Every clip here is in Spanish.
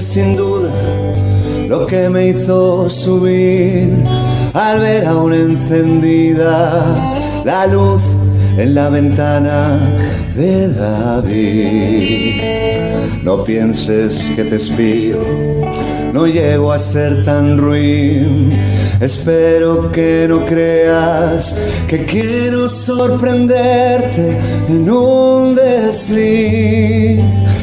sin duda lo que me hizo subir al ver aún encendida la luz en la ventana de David. No pienses que te espío, no llego a ser tan ruin. Espero que no creas que quiero sorprenderte en un desliz.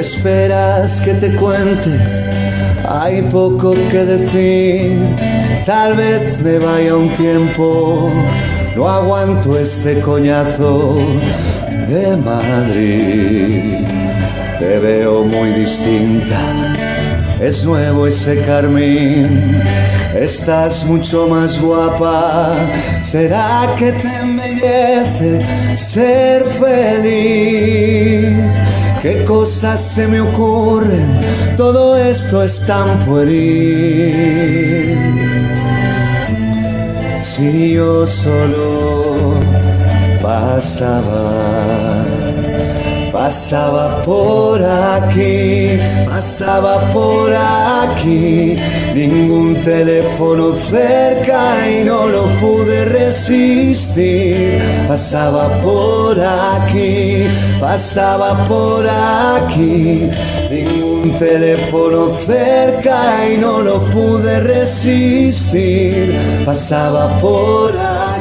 ¿Qué esperas que te cuente? Hay poco que decir, tal vez me vaya un tiempo, no aguanto este coñazo de Madrid. Te veo muy distinta, es nuevo ese carmín, estás mucho más guapa, ¿será que te embellece ser feliz? ¿Qué cosas se me ocurren? Todo esto es tan pueril. Si yo solo pasaba, pasaba por aquí, pasaba por aquí, ningún teléfono cerca y no lo pude resistir. Pasaba por aquí, pasaba por aquí, ningún teléfono cerca y no lo pude resistir. Pasaba por aquí,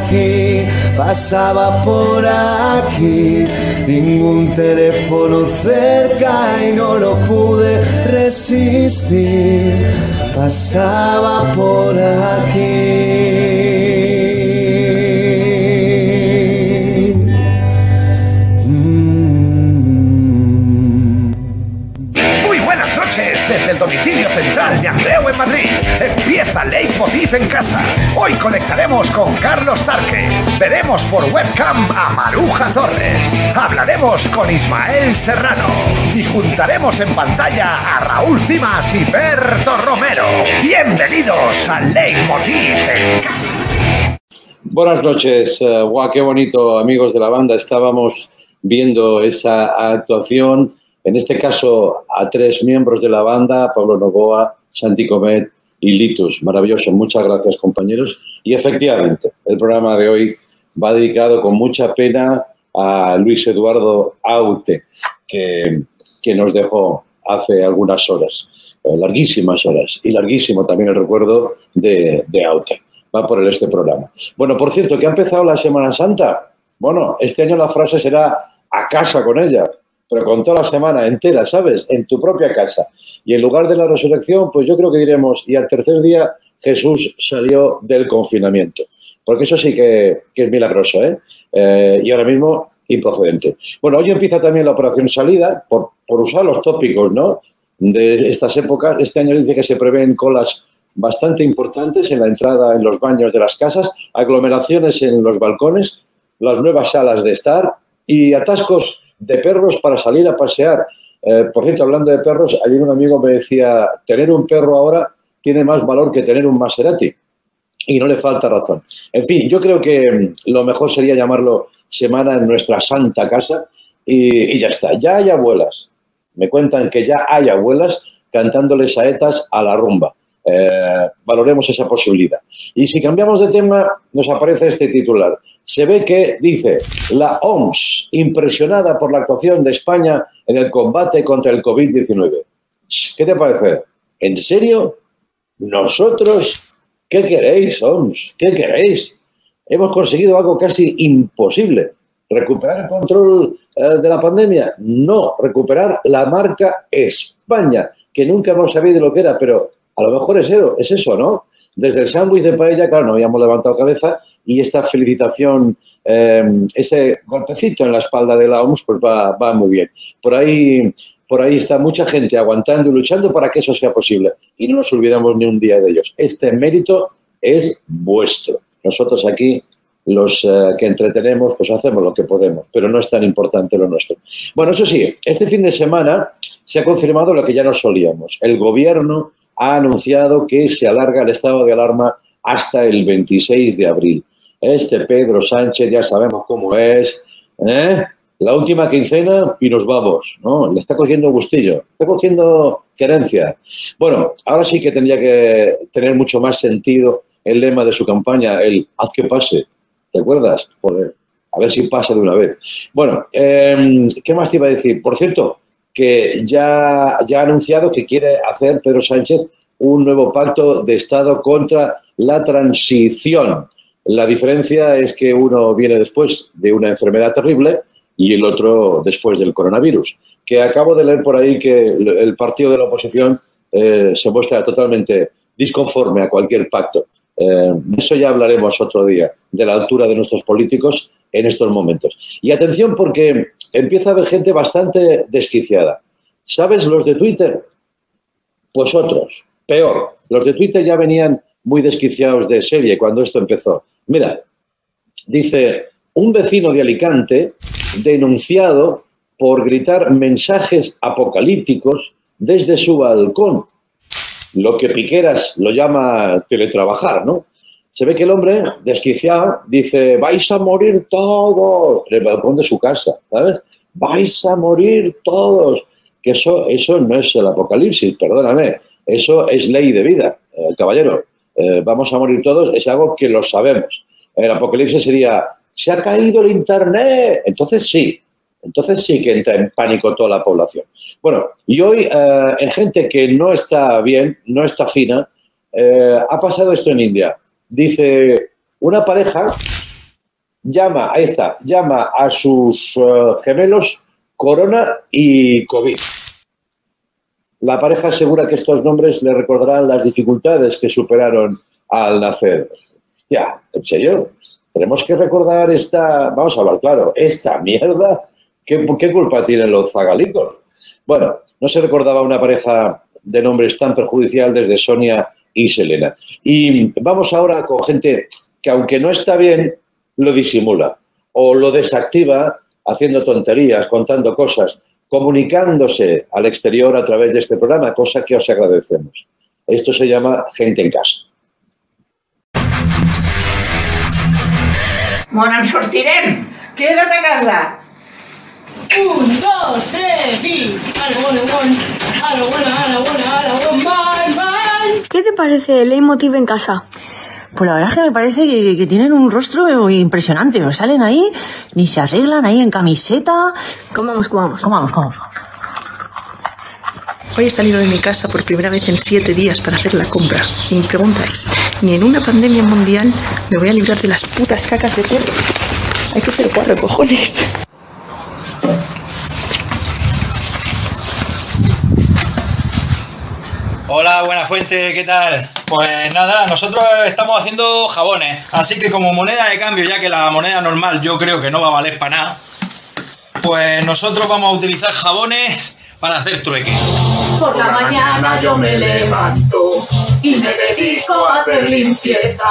pasaba por aquí, ningún teléfono cerca y no lo pude resistir. Pasaba por aquí. Central de Andreu en Madrid. Empieza Leitmotiv en casa. Hoy conectaremos con Carlos Tarque. Veremos por webcam a Maruja Torres. Hablaremos con Ismael Serrano. Y juntaremos en pantalla a Raúl Cimas y Berto Romero. Bienvenidos a Leitmotiv en casa. Buenas noches, eh, guau, qué bonito, amigos de la banda. Estábamos viendo esa actuación, en este caso a tres miembros de la banda, Pablo Novoa, Santi Comet y Litus. Maravilloso, muchas gracias compañeros. Y efectivamente, el programa de hoy va dedicado con mucha pena a Luis Eduardo Aute, que, nos dejó hace algunas horas, eh, larguísimas horas, y larguísimo también el recuerdo de, de Aute va por este programa. Bueno, por cierto, que ha empezado la Semana Santa. Bueno, este año la frase será a casa con ella, pero con toda la semana entera, ¿sabes? En tu propia casa. Y en lugar de la resurrección, pues yo creo que diremos, y al tercer día Jesús salió del confinamiento. Porque eso sí que, que es milagroso, ¿eh? Eh, Y ahora mismo improcedente. Bueno, hoy empieza también la operación salida, por, por usar los tópicos, ¿no? De estas épocas. Este año dice que se prevén colas bastante importantes en la entrada en los baños de las casas, aglomeraciones en los balcones, las nuevas salas de estar y atascos de perros para salir a pasear. Eh, por cierto, hablando de perros, ayer un amigo me decía, tener un perro ahora tiene más valor que tener un Maserati. Y no le falta razón. En fin, yo creo que mm, lo mejor sería llamarlo semana en nuestra santa casa y, ya está. Ya hay abuelas. Me cuentan que ya hay abuelas cantándole saetas a la rumba. Eh, valoremos esa posibilidad. Y si cambiamos de tema, nos aparece este titular. Se ve que dice, la OMS, impresionada por la actuación de España en el combate contra el COVID-19. ¿Qué te parece? ¿En serio? ¿Nosotros? ¿Qué queréis, OMS? ¿Qué queréis? Hemos conseguido algo casi imposible. ¿Recuperar el control eh, de la pandemia? No, recuperar la marca España, que nunca hemos sabido lo que era, pero a lo mejor es eso, es eso, ¿no? Desde el sándwich de paella, claro, no habíamos levantado cabeza, y esta felicitación, eh, ese golpecito en la espalda de la OMS, pues va, va muy bien. Por ahí, por ahí está mucha gente aguantando y luchando para que eso sea posible. Y no nos olvidamos ni un día de ellos. Este mérito es vuestro. Nosotros aquí los eh, que entretenemos, pues hacemos lo que podemos, pero no es tan importante lo nuestro. Bueno, eso sí, este fin de semana se ha confirmado lo que ya nos solíamos. El gobierno ha anunciado que se alarga el estado de alarma hasta el 26 de abril. Este Pedro Sánchez ya sabemos cómo es. ¿eh? La última quincena y nos vamos. ¿no? Le está cogiendo gustillo, está cogiendo querencia. Bueno, ahora sí que tendría que tener mucho más sentido el lema de su campaña, el haz que pase. ¿Te acuerdas? Joder, a ver si pasa de una vez. Bueno, em, ¿qué más te iba a decir? Por cierto, que ya, ya ha anunciado que quiere hacer Pedro Sánchez un nuevo pacto de Estado contra la transición. La diferencia es que uno viene después de una enfermedad terrible y el otro después del coronavirus. Que acabo de leer por ahí que el partido de la oposición eh, se muestra totalmente disconforme a cualquier pacto. Eh, de eso ya hablaremos otro día, de la altura de nuestros políticos en estos momentos. Y atención porque empieza a haber gente bastante desquiciada. ¿Sabes los de Twitter? Pues otros, peor. Los de Twitter ya venían muy desquiciados de serie cuando esto empezó. Mira, dice, un vecino de Alicante denunciado por gritar mensajes apocalípticos desde su balcón lo que Piqueras lo llama teletrabajar, ¿no? Se ve que el hombre, desquiciado, dice, vais a morir todos, en el balcón de su casa, ¿sabes? Vais a morir todos. Que eso, eso no es el apocalipsis, perdóname, eso es ley de vida, eh, caballero. Eh, vamos a morir todos, es algo que lo sabemos. El apocalipsis sería, se ha caído el Internet. Entonces sí, entonces sí que entra en pánico toda la población. Bueno, y hoy eh, en gente que no está bien, no está fina, ha pasado esto en India. Dice, una pareja llama, ahí está, llama a sus eh, gemelos Corona y COVID. La pareja asegura que estos nombres le recordarán las dificultades que superaron al nacer. Ya, en serio, tenemos que recordar esta, vamos a hablar claro, esta mierda ¿Qué, culpa tienen los zagalicos? Bueno, no se recordaba una pareja de nombres tan perjudicial desde Sonia y Selena. Y vamos ahora con gente que aunque no está bien, lo disimula o lo desactiva haciendo tonterías, contando cosas, comunicándose al exterior a través de este programa, cosa que os agradecemos. Esto se llama gente en casa. Bueno, sortirem. Quédate a casa. Un, dos, tres y... bueno, ¿Qué te parece el leitmotiv en casa? Pues la verdad es que me parece que, tienen un rostro impresionante. No salen ahí, ni se arreglan ahí en camiseta. Comamos, comamos. Comamos, comamos. Hoy he salido de mi casa por primera vez en siete días para hacer la compra. Y mi pregunta es, ni en una pandemia mundial me voy a librar de las putas cacas de perro. Hay que ser cuatro cojones. Hola, buena fuente, ¿qué tal? Pues nada, nosotros estamos haciendo jabones, así que como moneda de cambio, ya que la moneda normal yo creo que no va a valer para nada, pues nosotros vamos a utilizar jabones para hacer trueque. Por la mañana yo me levanto y me dedico a hacer limpieza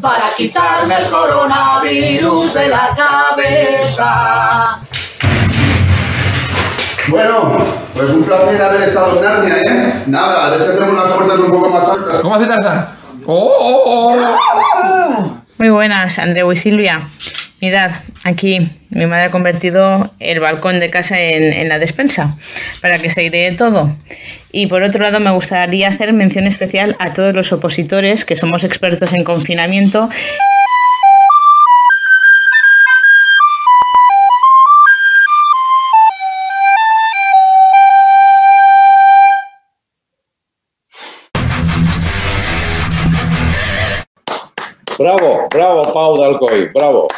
para quitarme el coronavirus de la cabeza. Bueno, pues un placer haber estado en Narnia, ¿eh? Nada, a ver si hacemos las puertas un poco más altas. ¿Cómo hace Tarzán? ¡Oh, oh, oh! Muy buenas, Andreu y Silvia. Mirad, aquí mi madre ha convertido el balcón de casa en, en la despensa para que se idee todo. Y por otro lado, me gustaría hacer mención especial a todos los opositores que somos expertos en confinamiento. Bravo, bravo, Pau de Alcoy, bravo.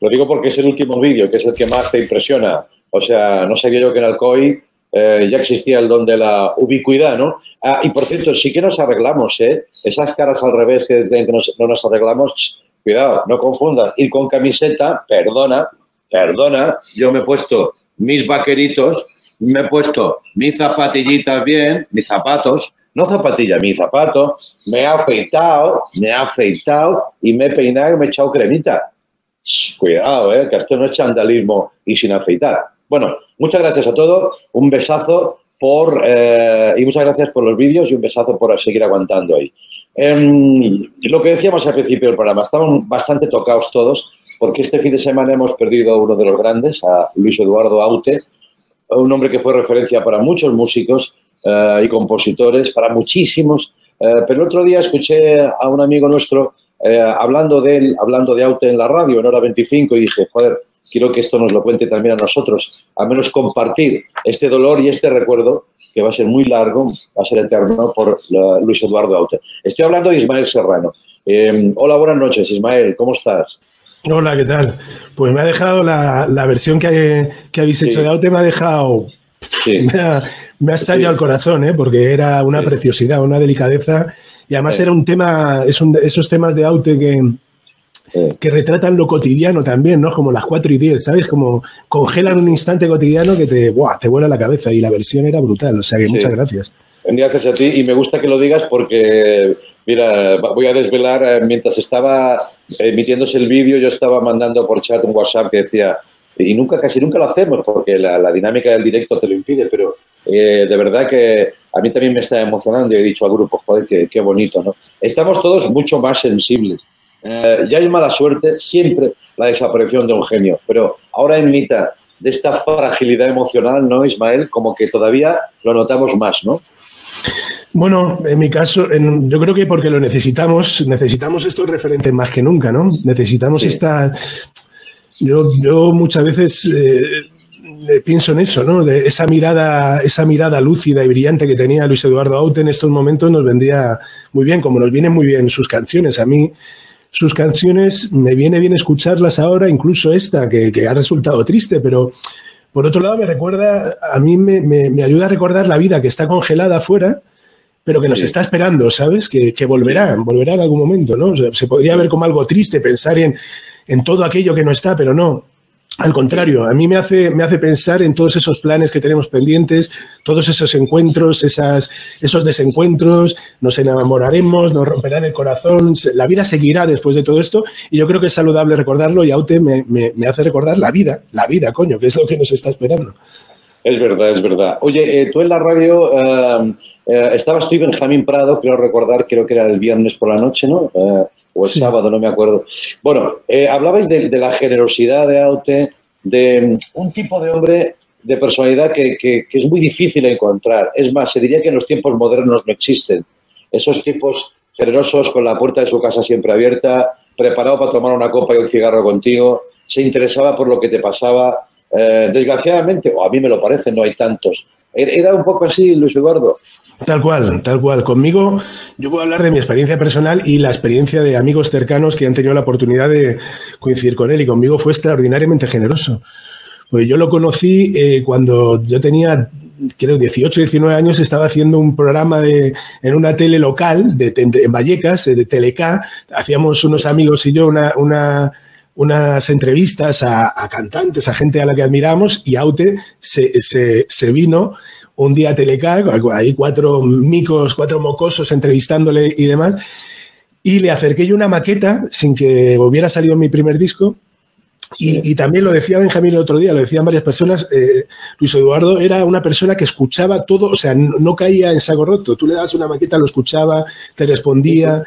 Lo digo porque es el último vídeo, que es el que más te impresiona. O sea, no sabía yo que en Alcoy eh, ya existía el don de la ubicuidad, ¿no? Ah, y por cierto, sí que nos arreglamos, ¿eh? Esas caras al revés que, que no nos arreglamos, cuidado, no confundas, ir con camiseta, perdona, perdona, yo me he puesto mis vaqueritos, me he puesto mis zapatillitas bien, mis zapatos, no zapatillas, mis zapatos, me he afeitado, me he afeitado y me he peinado y me he echado cremita. Cuidado, eh, que esto no es chandalismo y sin afeitar. Bueno, muchas gracias a todos, un besazo por, eh, y muchas gracias por los vídeos y un besazo por seguir aguantando ahí. Em, lo que decíamos al principio del programa, estaban bastante tocados todos porque este fin de semana hemos perdido a uno de los grandes, a Luis Eduardo Aute, un hombre que fue referencia para muchos músicos eh, y compositores, para muchísimos. Eh, pero el otro día escuché a un amigo nuestro eh, hablando de él, hablando de Aute en la radio, en hora 25, y dije, joder, quiero que esto nos lo cuente también a nosotros, al menos compartir este dolor y este recuerdo que va a ser muy largo, va a ser eterno por la- Luis Eduardo Aute. Estoy hablando de Ismael Serrano. Eh, hola, buenas noches, Ismael, ¿cómo estás? Hola, ¿qué tal? Pues me ha dejado la, la versión que, que habéis hecho de Aute, me ha dejado. Me ha, me ha estallado el corazón, ¿eh? porque era una preciosidad, una delicadeza. Y además Sí. era un tema, es un esos temas de Aute que, que retratan lo cotidiano también, ¿no? Como las 4 y 10, ¿sabes? Como congelan un instante cotidiano que te, ¡buah! te vuela la cabeza. Y la versión era brutal. O sea que Sí. muchas gracias. Gracias a ti y me gusta que lo digas porque, mira, voy a desvelar, eh, mientras estaba emitiéndose el vídeo, yo estaba mandando por chat un WhatsApp que decía, y nunca, casi nunca lo hacemos porque la, la dinámica del directo te lo impide, pero eh, de verdad que a mí también me está emocionando y he dicho al grupo, joder, qué, qué bonito, ¿no? Estamos todos mucho más sensibles. Eh, ya hay mala suerte, siempre la desaparición de un genio, pero ahora en mitad de esta fragilidad emocional, ¿no, Ismael? Como que todavía lo notamos más, ¿no? Bueno, en mi caso, en- yo creo que porque lo necesitamos, necesitamos estos referentes más que nunca, ¿no? Necesitamos esta. Yo, yo muchas veces eh, pienso en eso, ¿no? De esa mirada, esa mirada lúcida y brillante que tenía Luis Eduardo Aute en estos momentos nos vendría muy bien, como nos vienen muy bien sus canciones. A mí, sus canciones me viene bien escucharlas ahora, incluso esta, que, que ha resultado triste, pero por otro lado me recuerda, a mí me, me- me ayuda a recordar la vida que está congelada afuera, pero que nos está esperando, ¿sabes? Que, que volverá, volverá en algún momento, ¿no? O sea, se podría ver como algo triste pensar en, en todo aquello que no está, pero no. Al contrario, a mí me hace, me hace pensar en todos esos planes que tenemos pendientes, todos esos encuentros, esos desencuentros, nos enamoraremos, nos romperán el corazón, la vida seguirá después de todo esto y yo creo que es saludable recordarlo y Aute me, me- me hace recordar la vida, la vida, coño, que es lo que nos está esperando. Es verdad, es verdad. Oye, eh, tú en la radio eh, eh, estabas tú y Benjamín Prado, creo recordar, creo que era el viernes por la noche, ¿no? O el sábado, no me acuerdo. Bueno, eh, hablabais de, de la generosidad de Aute, de un tipo de hombre de personalidad que, que- que es muy difícil encontrar. Es más, se diría que en los tiempos modernos no existen. Esos tipos generosos con la puerta de su casa siempre abierta, preparado para tomar una copa y un cigarro contigo, se interesaba por lo que te pasaba. Eh, desgraciadamente, o a mí me lo parece, no hay tantos. Era era un poco así, Luis Eduardo. Tal cual, tal cual. Conmigo, yo puedo hablar de mi experiencia personal y la experiencia de amigos cercanos que han tenido la oportunidad de coincidir con él y conmigo fue extraordinariamente generoso. Pues yo lo conocí eh, cuando yo tenía, creo, 18, 19 años, estaba haciendo un programa de, en una tele local de, en Vallecas, de Teleca. Hacíamos unos amigos y yo una, una- unas entrevistas a, cantantes, a gente a la que admiramos y Aute se- se vino un día a Teleca, hay cuatro micos, cuatro mocosos entrevistándole y demás, y le acerqué yo una maqueta sin que hubiera salido mi primer disco. Y, y también lo decía Benjamín el otro día, lo decían varias personas, eh, Luis Eduardo era una persona que escuchaba todo, o sea, no, no caía en saco roto. Tú le das una maqueta, lo escuchaba, te respondía.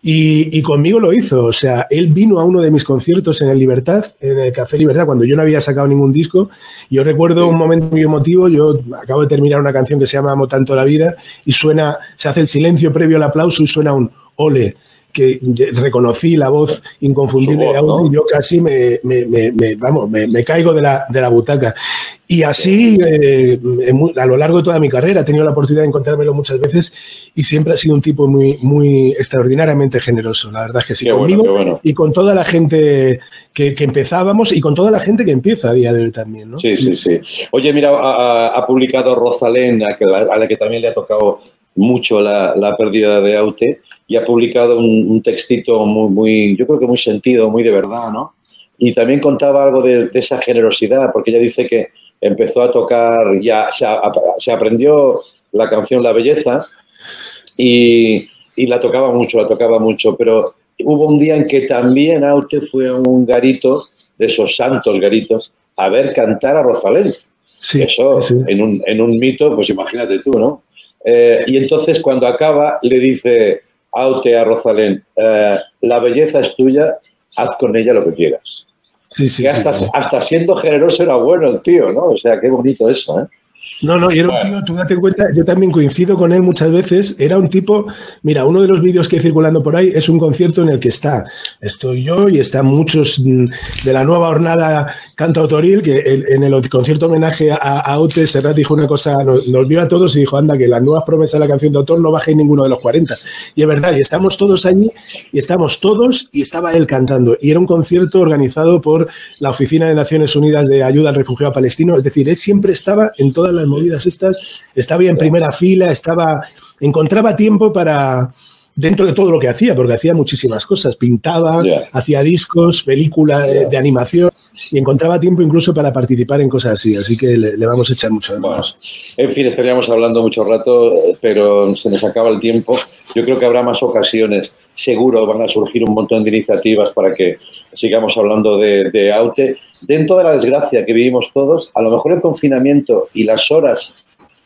Y, y conmigo lo hizo, o sea, él vino a uno de mis conciertos en el Libertad, en el Café Libertad, cuando yo no había sacado ningún disco. Yo recuerdo un momento muy emotivo, yo acabo de terminar una canción que se llama Amo tanto la vida y suena, se hace el silencio previo al aplauso y suena un ole que reconocí la voz inconfundible voz, de Audi ¿no? y yo casi me, me- me- me- vamos, me, caigo de la, de la butaca. Y así, eh, a lo largo de toda mi carrera, he tenido la oportunidad de encontrármelo muchas veces y siempre ha sido un tipo muy, muy extraordinariamente generoso. La verdad es que sí, Qué bueno, conmigo qué bueno. y con toda la gente que, que empezábamos y con toda la gente que empieza a día de hoy también. ¿no? Sí, sí, sí. Oye, mira, ha, ha- publicado Rosalén, a la que también le ha tocado mucho la, la pérdida de Aute y ha publicado un, un textito muy, muy, yo creo que muy sentido, muy de verdad, ¿no? Y también contaba algo de, de esa generosidad, porque ella dice que empezó a tocar, ya se, a- se aprendió la canción La Belleza y, y la tocaba mucho, la tocaba mucho, pero hubo un día en que también Aute fue a un garito, de esos santos garitos, a ver cantar a Rosalén. Eso, En, un, en un mito, pues imagínate tú, ¿no? Eh, y entonces cuando acaba le dice Aute a Rosalén, eh, la belleza es tuya, haz con ella lo que quieras. Sí, sí, que hasta, sí. hasta siendo generoso era bueno el tío, ¿no? O sea, qué bonito eso, ¿eh? No, no, y era un tío, tú date cuenta, yo también coincido con él muchas veces, era un tipo, mira, uno de los vídeos que hay circulando por ahí es un concierto en el que está, estoy yo y están muchos mm, de la nueva jornada cantautoril, que en el concierto homenaje a, a Ote, Serrat dijo una cosa, nos, nos vio a todos y dijo, anda, que las nuevas promesas de la canción de autor no bajéis ninguno de los 40. Y es verdad, y estamos todos allí, y estamos todos, y estaba él cantando. Y era un concierto organizado por la Oficina de Naciones Unidas de Ayuda al Refugiado Palestino, es decir, él siempre estaba en todas las movidas estas, estaba en primera fila, estaba, encontraba tiempo para, dentro de todo lo que hacía, porque hacía muchísimas cosas, pintaba, hacía discos, películas eh, de animación, y encontraba tiempo incluso para participar en cosas así, así que le, le vamos a echar mucho de menos. En fin, estaríamos hablando mucho rato, eh, pero se nos acaba el tiempo. Yo creo que habrá más ocasiones. Seguro van a surgir un montón de iniciativas para que sigamos hablando de, de Aute. Dentro de la desgracia que vivimos todos, a lo mejor el confinamiento y las horas,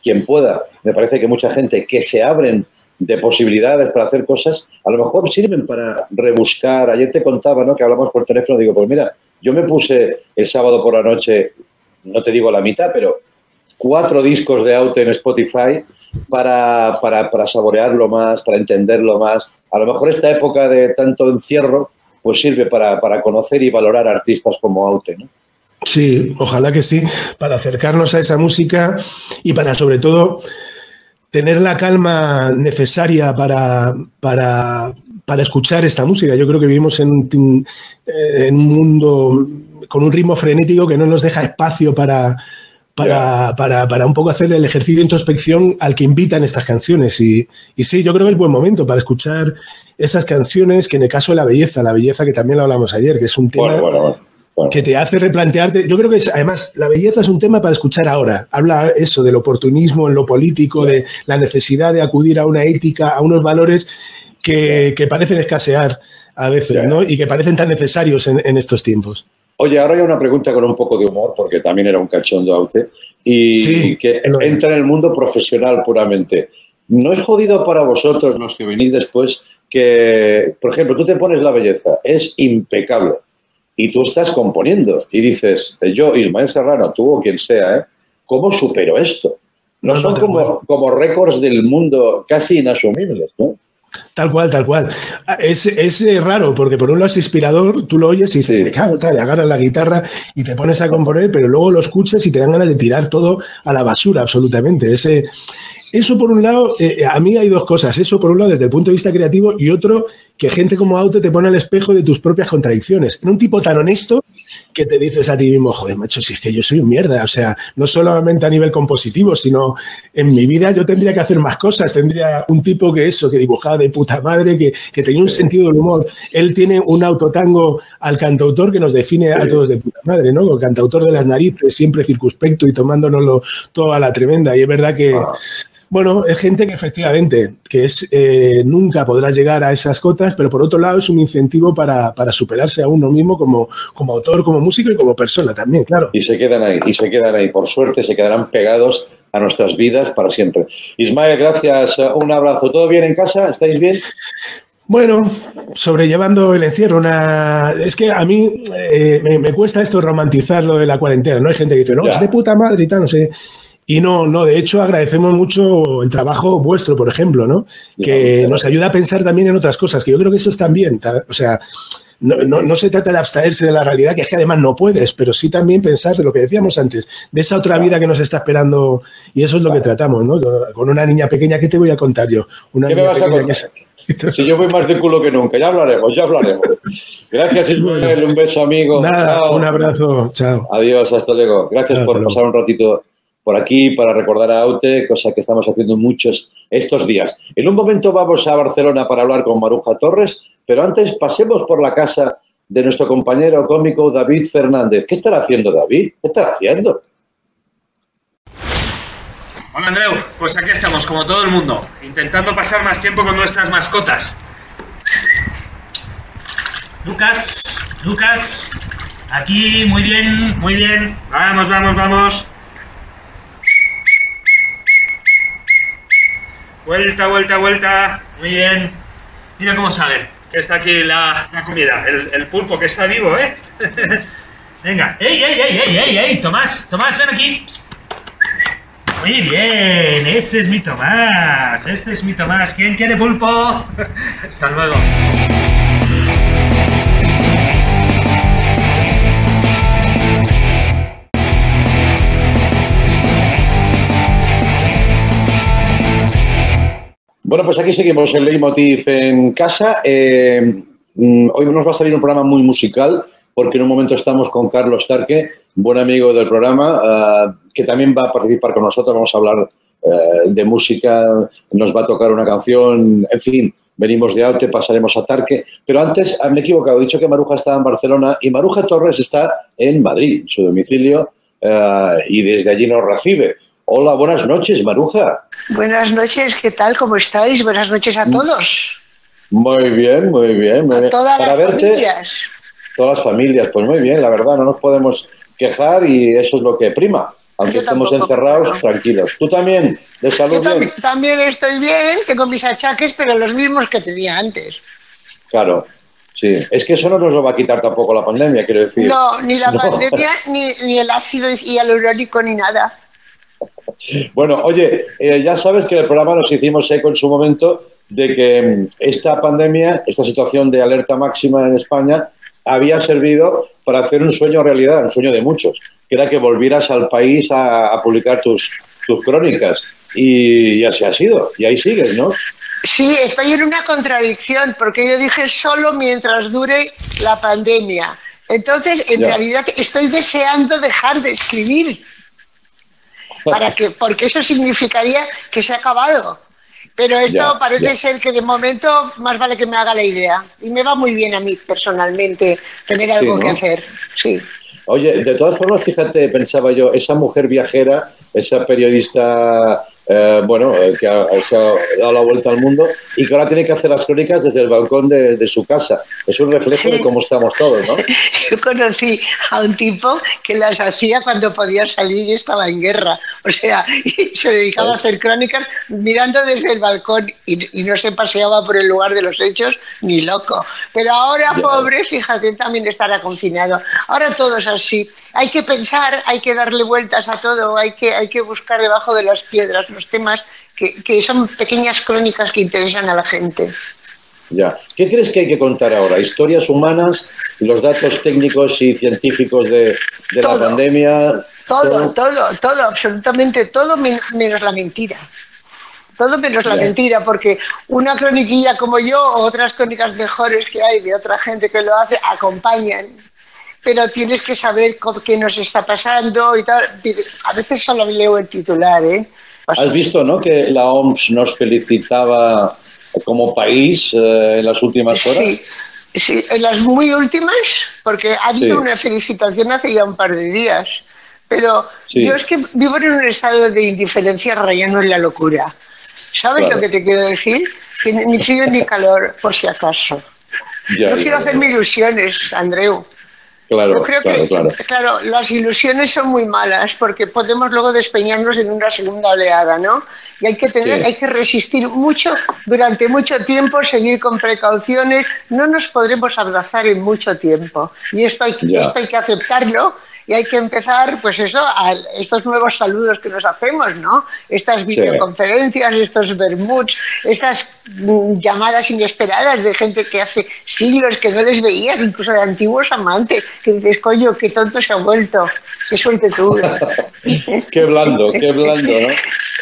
quien pueda, me parece que mucha gente que se abren de posibilidades para hacer cosas, a lo mejor sirven para rebuscar. Ayer te contaba, ¿no? Que hablamos por teléfono, digo, pues mira, yo me puse el sábado por la noche, no te digo la mitad, pero cuatro discos de Aute en Spotify para, para, para saborearlo más, para entenderlo más. A lo mejor esta época de tanto encierro pues sirve para, para conocer y valorar artistas como Aute, ¿no? Sí, ojalá que sí, para acercarnos a esa música y para sobre todo tener la calma necesaria para, para, para escuchar esta música. Yo creo que vivimos en, en un mundo con un ritmo frenético que no nos deja espacio para, para, para, un poco hacer el ejercicio de introspección al que invitan estas canciones. Y, y, sí, yo creo que es buen momento para escuchar esas canciones, que en el caso de la belleza, la belleza que también lo hablamos ayer, que es un tema que te hace replantearte. Yo creo que es, además la belleza es un tema para escuchar ahora. Habla eso del oportunismo en lo político, de la necesidad de acudir a una ética, a unos valores que, que parecen escasear a veces, ¿no? Y que parecen tan necesarios en, en estos tiempos. Oye, ahora hay una pregunta con un poco de humor, porque también era un cachondo Aute, y Sí, que entra en el mundo profesional puramente. ¿No es jodido para vosotros, los que venís después, que, por ejemplo, tú te pones la belleza, es impecable, y tú estás componiendo, y dices, yo, Ismael Serrano, tú o quien sea, ¿eh? ¿cómo supero esto? No, son te como, como récords del mundo casi inasumibles, ¿no? Tal cual, tal cual. Es, es eh, raro, porque por un lado es inspirador, tú lo oyes y dices, me cago, tal, y agarras la guitarra y te pones a componer, pero luego lo escuchas y te dan ganas de tirar todo a la basura, absolutamente. Ese, eso por un lado, eh, a mí hay dos cosas. Eso por un lado desde el punto de vista creativo y otro que gente como Auto te pone al espejo de tus propias contradicciones. En un tipo tan honesto que te dices a ti mismo, joder, macho, si es que yo soy un mierda. O sea, no solamente a nivel compositivo, sino en mi vida yo tendría que hacer más cosas. Tendría un tipo que eso, que dibujaba de puta madre, que, que tenía un sentido del humor. Él tiene un autotango al cantautor que nos define a todos de puta madre, ¿no? El cantautor de las narices, siempre circunspecto y tomándonoslo todo a la tremenda. Y es verdad que. Bueno, es gente que efectivamente, que es eh, nunca podrá llegar a esas cotas, pero por otro lado es un incentivo para, para, superarse a uno mismo como, como autor, como músico y como persona también, claro. Y se quedan ahí, y se quedan ahí. Por suerte se quedarán pegados a nuestras vidas para siempre. Ismael, gracias. Un abrazo. ¿Todo bien en casa? ¿Estáis bien? Bueno, sobrellevando el encierro, una... es que a mí eh, me, me, cuesta esto romantizar lo de la cuarentena, ¿no? Hay gente que dice, no, ya. es de puta madre y tal, no sé. Y no, no, de hecho agradecemos mucho el trabajo vuestro, por ejemplo, ¿no? Que nos ayuda a pensar también en otras cosas, que yo creo que eso es también, o sea, no, no, no, se trata de abstraerse de la realidad, que es que además no puedes, pero sí también pensar de lo que decíamos antes, de esa otra vida que nos está esperando, y eso es lo que tratamos, ¿no? Con una niña pequeña, ¿qué te voy a contar yo? Una ¿Qué me vas a contar? Si yo voy más de culo que nunca, ya hablaremos, ya hablaremos. Gracias, Ismael, un beso, amigo. Nada, chao. un abrazo, chao. Adiós, hasta luego. Gracias chao, por pasar un ratito por aquí para recordar a Aute, cosa que estamos haciendo muchos estos días. En un momento vamos a Barcelona para hablar con Maruja Torres, pero antes pasemos por la casa de nuestro compañero cómico David Fernández. ¿Qué estará haciendo David? ¿Qué estará haciendo? Hola Andreu, pues aquí estamos, como todo el mundo, intentando pasar más tiempo con nuestras mascotas. Lucas, Lucas, aquí, muy bien, muy bien. Vamos, vamos, vamos. Vuelta, vuelta, vuelta. Muy bien. Mira cómo saben que está aquí la, comida. El, el pulpo que está vivo, ¿eh? Venga. ¡Ey, ey, ey, ey, ey, ey! Tomás, Tomás, ven aquí. Muy bien, ese es mi Tomás. Este es mi Tomás. ¿Quién quiere pulpo? Hasta luego. Bueno, pues aquí seguimos el Leitmotiv en casa. Eh, mm, hoy nos va a salir un programa muy musical porque en un momento estamos con Carlos Tarque, buen amigo del programa, ah, que también va a participar con nosotros. Vamos a hablar eh, de música, nos va a tocar una canción, en fin, venimos de Aute, pasaremos a Tarque. Pero antes, ah, me he equivocado, he dicho que Maruja estaba en Barcelona y Maruja Torres está en Madrid, su domicilio, eh, y desde allí nos recibe. Hola, buenas noches, Maruja. Buenas noches, ¿qué tal? ¿Cómo estáis? Buenas noches a todos. Muy bien, muy bien. Muy A bien. todas Para las verte, familias. todas las familias, pues muy bien, la verdad, no nos podemos quejar y eso es lo que prima. Aunque Yo estemos tampoco, encerrados, tranquilos. Tú también, de salud Yo bien. también, también estoy bien, tengo mis achaques, pero los mismos que tenía antes. Claro, sí. Es que eso no nos lo va a quitar tampoco la pandemia, quiero decir. No, ni la No. pandemia, ni, ni el ácido hialurónico, ni nada. Bueno, oye, eh, ya sabes que el programa nos hicimos eco en su momento de que mm, esta pandemia, esta situación de alerta máxima en España, había servido para hacer un sueño realidad, un sueño de muchos, que era que volvieras al país a, a publicar tus, tus crónicas. Y, y así ha sido, y ahí sigues, ¿no? Sí, estoy en una contradicción, porque yo dije solo mientras dure la pandemia. Entonces, en Ya. realidad, estoy deseando dejar de escribir, para que, porque eso significaría que se ha acabado. Pero esto Ya, parece ya. ser que de momento más vale que me haga la idea. Y me va muy bien a mí personalmente tener Sí, algo ¿no? que hacer. Sí. Oye, de todas formas, fíjate, pensaba yo, esa mujer viajera, esa periodista, eh, bueno, que ha- se ha dado la vuelta al mundo y que ahora tiene que hacer las crónicas desde el balcón de, de su casa. Es un reflejo de cómo estamos todos, ¿no? Yo conocí a un tipo que las hacía cuando podía salir y estaba en guerra. O sea, y se dedicaba a hacer crónicas mirando desde el balcón y, y no se paseaba por el lugar de los hechos ni loco. Pero ahora, Ya. pobre, fíjate, también estará confinado. Ahora todo es así. Hay que pensar, hay que darle vueltas a todo, hay que, hay que buscar debajo de las piedras los temas que, que son pequeñas crónicas que interesan a la gente. Ya. ¿Qué crees que hay que contar ahora? ¿Historias humanas? ¿Los datos técnicos y científicos de, de la pandemia? Todo, todo, todo, absolutamente todo men- menos la mentira. Todo menos la mentira, porque una croniquilla como yo o otras crónicas mejores que hay de otra gente que lo hace acompañan. Pero tienes que saber qué nos está pasando y tal. A veces solo leo el titular, ¿eh? Has visto, ¿no? Que la OMS nos felicitaba como país eh, en las últimas horas. Sí, sí, en las muy últimas, porque ha habido Sí. una felicitación hace ya un par de días. Pero Sí. yo es que vivo en un estado de indiferencia rayando en la locura. ¿Sabes Claro. lo que te quiero decir? Que ni frío ni calor, por si acaso. Ya, no ya, quiero ya. hacerme ilusiones, Andreu. Claro, Yo creo claro, que, claro. claro, las ilusiones son muy malas porque podemos luego despeñarnos en una segunda oleada, ¿no? Y hay que tener, Sí. hay que resistir mucho durante mucho tiempo, seguir con precauciones. No nos podremos abrazar en mucho tiempo y esto hay, Ya. esto hay que aceptarlo. Y hay que empezar, pues eso, a estos nuevos saludos que nos hacemos, ¿no? Estas Sí. videoconferencias, estos bermuds, estas llamadas inesperadas de gente que hace siglos que no les veías, incluso de antiguos amantes, que dices, coño, qué tonto se ha vuelto, qué suerte tuve. Qué blando, qué blando, ¿no?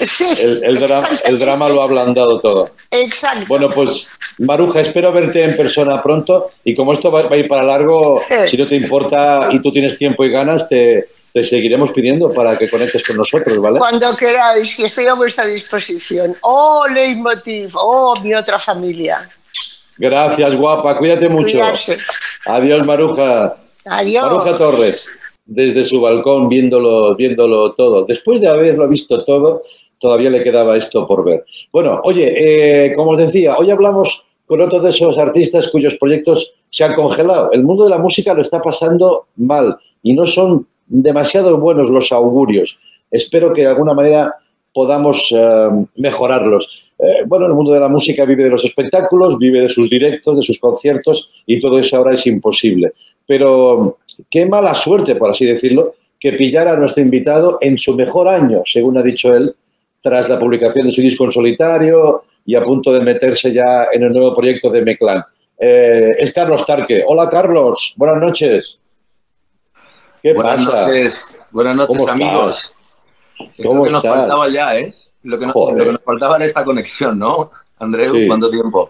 Sí, El, el drama, el drama lo ha ablandado todo. exacto. Bueno, pues Maruja, espero verte en persona pronto y como esto va, va a ir para largo, Sí. si no te importa y tú tienes tiempo y ganas, te, te seguiremos pidiendo para que conectes con nosotros, ¿vale? Cuando queráis, que estoy a vuestra disposición. Oh, Leitmotiv, oh, mi otra familia. Gracias, guapa. Cuídate mucho. Cuidarse. Adiós, Maruja. Adiós. Maruja Torres, desde su balcón viéndolo, viéndolo todo. Después de haberlo visto todo, todavía le quedaba esto por ver. Bueno, oye, eh, como os decía, hoy hablamos con otro de esos artistas cuyos proyectos se han congelado. El mundo de la música lo está pasando mal y no son demasiado buenos los augurios. Espero que de alguna manera podamos eh, mejorarlos. Eh, bueno, el mundo de la música vive de los espectáculos, vive de sus directos, de sus conciertos y todo eso ahora es imposible. Pero qué mala suerte, por así decirlo, que pillara a nuestro invitado en su mejor año, según ha dicho él, tras la publicación de su disco en solitario y a punto de meterse ya en el nuevo proyecto de Meclán. Eh, es Carlos Tarque. Hola, Carlos. Buenas noches. ¿Qué Buenas pasa? noches, buenas noches ¿Cómo amigos. Es ¿Cómo lo que nos faltaba ya, ¿eh? Lo que, nos, Joder. lo que nos faltaba era esta conexión, ¿no? Andreu, Sí. ¿cuánto tiempo?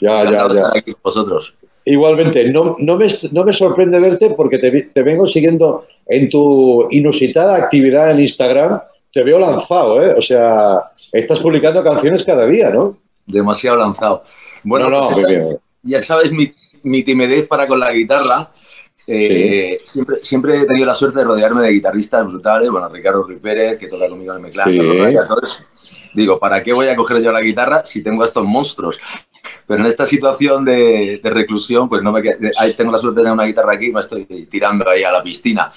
Ya, ya, ya. estar aquí vosotros. Igualmente, no, no, me, no me sorprende verte porque te, vengo siguiendo en tu inusitada actividad en Instagram. Te veo lanzado, ¿eh? O sea, estás publicando canciones cada día, ¿no? Demasiado lanzado. Bueno, No, pues, ya sabes mi, mi timidez para con la guitarra. Eh, siempre, siempre he tenido la suerte de rodearme de guitarristas brutales. Bueno, Ricardo Ruiz Pérez, que toca conmigo en el Meclán, Sí. Entonces, Digo, ¿para qué voy a coger yo la guitarra si tengo a estos monstruos? Pero en esta situación de, de reclusión, pues no me qued- de- ahí tengo la suerte de tener una guitarra aquí y me estoy tirando ahí a la piscina.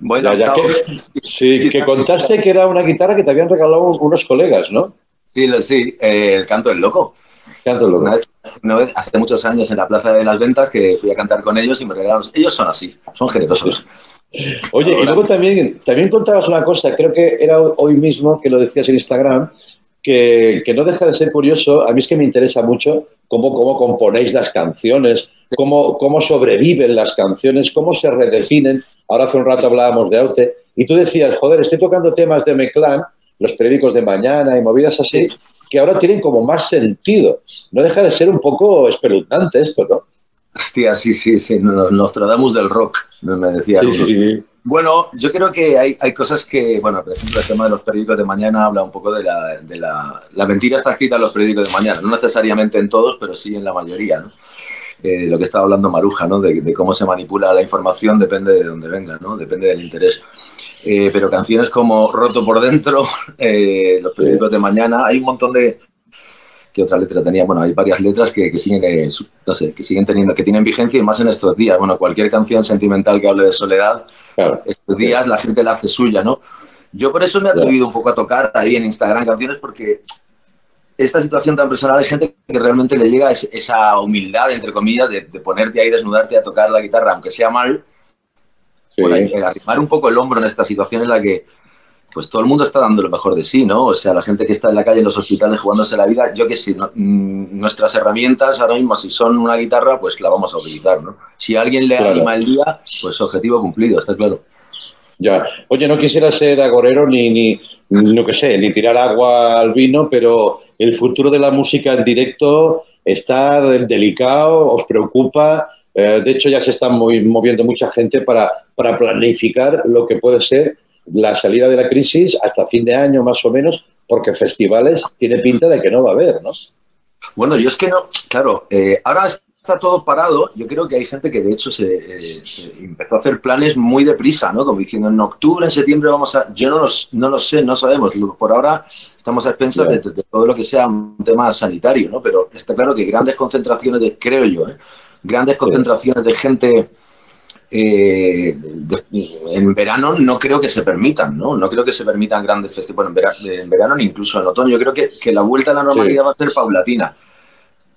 Voy Ya, ya lanzado. que, sí, que contaste que era una guitarra que te habían regalado unos colegas, ¿no? Sí, sí, eh, el canto del loco. Canto del loco. Una vez, una vez, hace muchos años, en la Plaza de las Ventas, que fui a cantar con ellos y me regalaron. Ellos son así, son generosos. Oye, y luego también, también contabas una cosa, creo que era hoy mismo que lo decías en Instagram, que, que no deja de ser curioso, a mí es que me interesa mucho cómo, cómo componéis las canciones, cómo, cómo sobreviven las canciones, cómo se redefinen. Ahora hace un rato hablábamos de Aute, y tú decías, joder, estoy tocando temas de Meclán, los periódicos de mañana y movidas así, que ahora tienen como más sentido. No deja de ser un poco espeluznante esto, ¿no? Hostia, sí, sí, sí, nos, nos tratamos del rock, me decía. Sí, sí. Bueno, yo creo que hay, hay cosas que, bueno, por ejemplo, el tema de los periódicos de mañana habla un poco de la, de la, la mentira está escrita en los periódicos de mañana, no necesariamente en todos, pero sí en la mayoría, ¿no? Eh, lo que estaba hablando Maruja, ¿no? De, de cómo se manipula la información depende de dónde venga, ¿no? Depende del interés. Eh, pero canciones como Roto por dentro, eh, los periódicos de mañana, hay un montón de, ¿Qué otra letra tenía? Bueno, hay varias letras que, que siguen, eh, su- no sé, que siguen teniendo, que tienen vigencia y más en estos días. Bueno, cualquier canción sentimental que hable de soledad, estos días la gente la hace suya, ¿no? Yo por eso me he atrevido un poco a tocar ahí en Instagram canciones porque esta situación tan personal hay gente que realmente le llega es- esa humildad, entre comillas, de, de ponerte ahí, desnudarte a tocar la guitarra, aunque sea mal, por ahí, arrimar un poco el hombro en esta situación en la que pues todo el mundo está dando lo mejor de sí, ¿no? O sea, la gente que está en la calle, en los hospitales, jugándose la vida, yo que sé, no- mm, nuestras herramientas ahora mismo, si son una guitarra, pues la vamos a utilizar, ¿no? Si a alguien le Claro. anima el día, pues objetivo cumplido, está claro. Ya. Oye, no quisiera ser agorero ni, ni, no que sé, ni tirar agua al vino, pero el futuro de la música en directo está de- delicado, os preocupa. Eh, de hecho, ya se está movi- moviendo mucha gente para, para planificar lo que puede ser la salida de la crisis hasta fin de año más o menos, porque festivales tiene pinta de que no va a haber, ¿no? Bueno, yo es que no, claro, eh, ahora está todo parado. Yo creo que hay gente que de hecho se, eh, se empezó a hacer planes muy deprisa, ¿no? Como diciendo en octubre, en septiembre vamos a. Yo no, los, no lo sé, no sabemos. Por ahora estamos a expensas de, de todo lo que sea un tema sanitario, ¿no? Pero está claro que grandes concentraciones de, creo yo, ¿eh? Grandes concentraciones de gente eh, de- en verano no creo que se permitan, ¿no? No creo que se permitan grandes festivales en, vera- en verano ni incluso en otoño. Yo creo que, que la vuelta a la normalidad Sí. va a ser paulatina.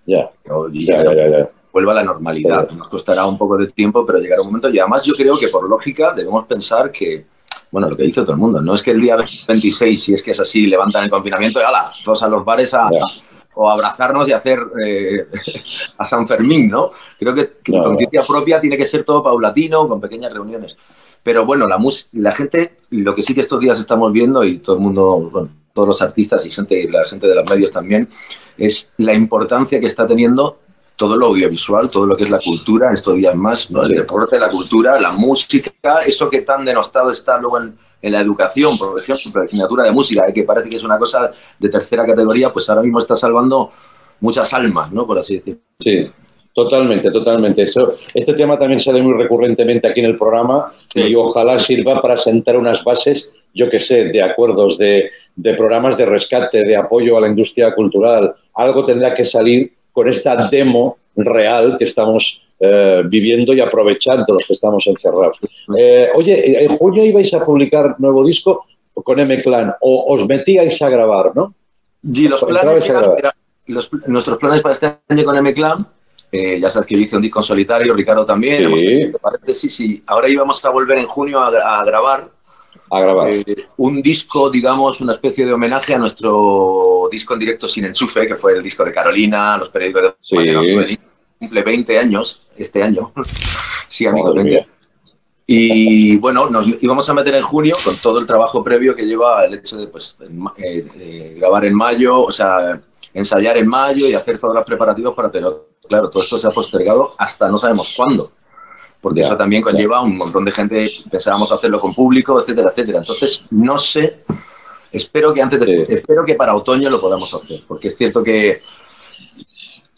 Ya. Y Ya, llegará- ya, ya, ya. vuelva a la normalidad. Nos costará un poco de tiempo, pero llegará un momento. Y además yo creo que por lógica debemos pensar que, bueno, lo que dice todo el mundo, no es que el día 26, si es que es así, levantan el confinamiento y ¡hala! Todos a los bares a, o abrazarnos y hacer eh, a San Fermín, ¿no? Creo que no. conciencia propia tiene que ser todo paulatino, con pequeñas reuniones. Pero bueno, la, mus- la gente, lo que sí que estos días estamos viendo y todo el mundo, bueno, todos los artistas y gente, la gente de los medios también, es la importancia que está teniendo todo lo audiovisual, todo lo que es la cultura, estos días más, ¿no? el deporte, la cultura, la música, eso que tan denostado está luego en, en la educación, por ejemplo, la asignatura de música, eh, que parece que es una cosa de tercera categoría, pues ahora mismo está salvando muchas almas, ¿no? Por así decirlo. Sí, totalmente, totalmente. Eso, este tema también sale muy recurrentemente aquí en el programa y ojalá sirva para sentar unas bases, yo que sé, de acuerdos, de, de programas de rescate, de apoyo a la industria cultural. Algo tendrá que salir con esta demo real que estamos eh, viviendo y aprovechando los que estamos encerrados. Eh, oye, en junio ibais a publicar nuevo disco con M-Clan o os metíais a grabar, ¿no? Y los planes, los- nuestros planes para este año con M-Clan, eh, ya sabes que yo hice un disco en solitario, Ricardo también. Sí. hemos paréntesis, sí. Ahora íbamos a volver en junio a grabar. A grabar. eh, un disco, digamos, una especie de homenaje a nuestro disco en directo sin enchufe, que fue el disco de Carolina, los periódicos de Sí. Mañana. Cumple 20 años este año. sí, amigos, Madre 20. mía. Y bueno, nos íbamos a meter en junio con todo el trabajo previo que lleva el hecho de pues, eh, eh, grabar en mayo, o sea, ensayar en mayo y hacer todos los preparativos para pero Claro, todo esto se ha postergado hasta no sabemos cuándo, porque eso también conlleva un montón de gente, pensábamos hacerlo con público, etcétera, etcétera. Entonces, no sé, espero que antes de, espero que para otoño lo podamos hacer, porque es cierto que,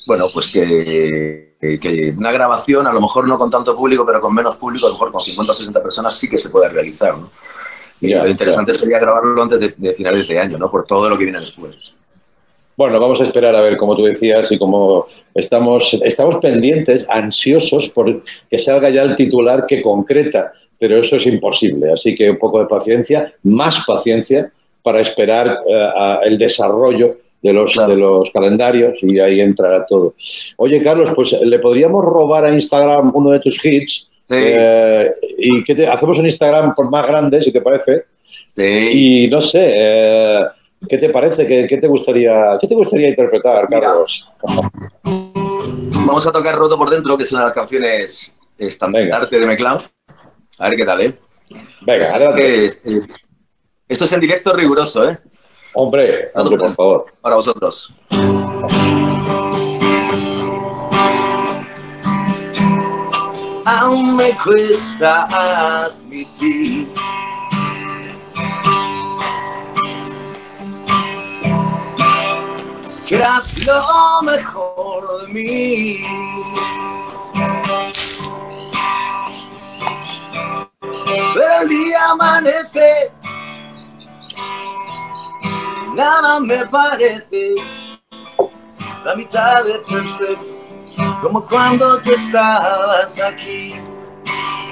bueno, pues que, una grabación, a lo mejor no con tanto público, pero con menos público, a lo mejor con 50 o 60 personas sí que se puede realizar, ¿no? Y lo interesante sería grabarlo antes de, de finales de año, ¿no? Por todo lo que viene después. Bueno, vamos a esperar a ver, como tú decías, y como estamos, estamos pendientes, ansiosos por que salga ya el titular que concreta, pero eso es imposible. Así que un poco de paciencia, más paciencia para esperar eh, a el desarrollo de los, de los calendarios y ahí entrará todo. Oye, Carlos, pues le podríamos robar a Instagram uno de tus hits eh, y que te, hacemos un Instagram por más grande, si te parece. Y no sé, eh, ¿qué te parece? ¿Qué, qué te gustaría, ¿Qué te gustaría interpretar, Carlos? Vamos a tocar Roto por Dentro, que es una de las canciones estandarte de Mecloud. A ver qué tal, ¿eh? Venga, adelante. eh, esto es en directo riguroso, ¿eh? Hombre, hombre, por favor. Para vosotros. Aún me cuesta admitir que eras lo mejor de mí. Pero el día amanece, nada me parece la mitad de perfecto, como cuando tú estabas aquí.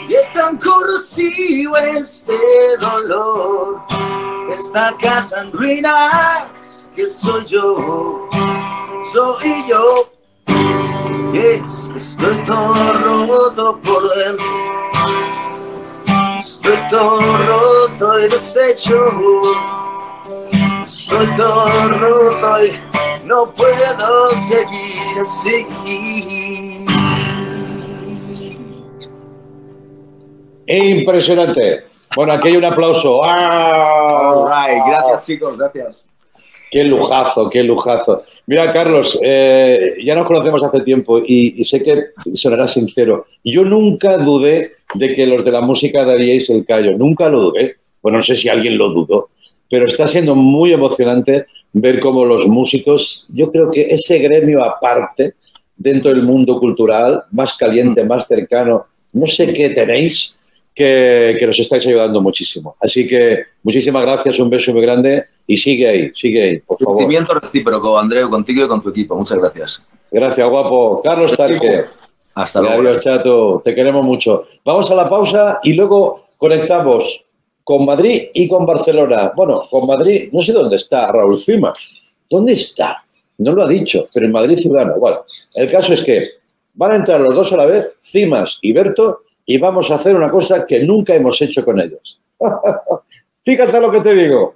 Y es tan corrosivo este dolor, esta casa en que soy yo, soy yo. Y es que estoy todo roto por dentro, estoy todo roto y deshecho. Estoy todo roto y no puedo seguir así. Impresionante. Bueno, aquí hay un aplauso. ¡Ah! All right. Gracias, chicos, gracias. Qué lujazo, qué lujazo. Mira, Carlos, eh, ya nos conocemos hace tiempo y, sé que sonará sincero. Yo nunca dudé de que los de la música daríais el callo. Nunca lo dudé. Bueno, no sé si alguien lo dudó, pero está siendo muy emocionante ver cómo los músicos, yo creo que ese gremio aparte dentro del mundo cultural, más caliente, más cercano, no sé qué tenéis, que, que nos estáis ayudando muchísimo. Así que muchísimas gracias, un beso muy grande y sigue ahí, sigue ahí, por favor. Sentimiento recíproco, Andreu, contigo y con tu equipo. Muchas gracias. Gracias, guapo. Carlos Tarque. Hasta luego. Adiós, chato. Te queremos mucho. Vamos a la pausa y luego conectamos con Madrid y con Barcelona. Bueno, con Madrid, no sé dónde está Raúl Cimas. ¿Dónde está? No lo ha dicho, pero en Madrid ciudadano. Bueno, el caso es que van a entrar los dos a la vez, Cimas y Berto, y vamos a hacer una cosa que nunca hemos hecho con ellos. Fíjate lo que te digo.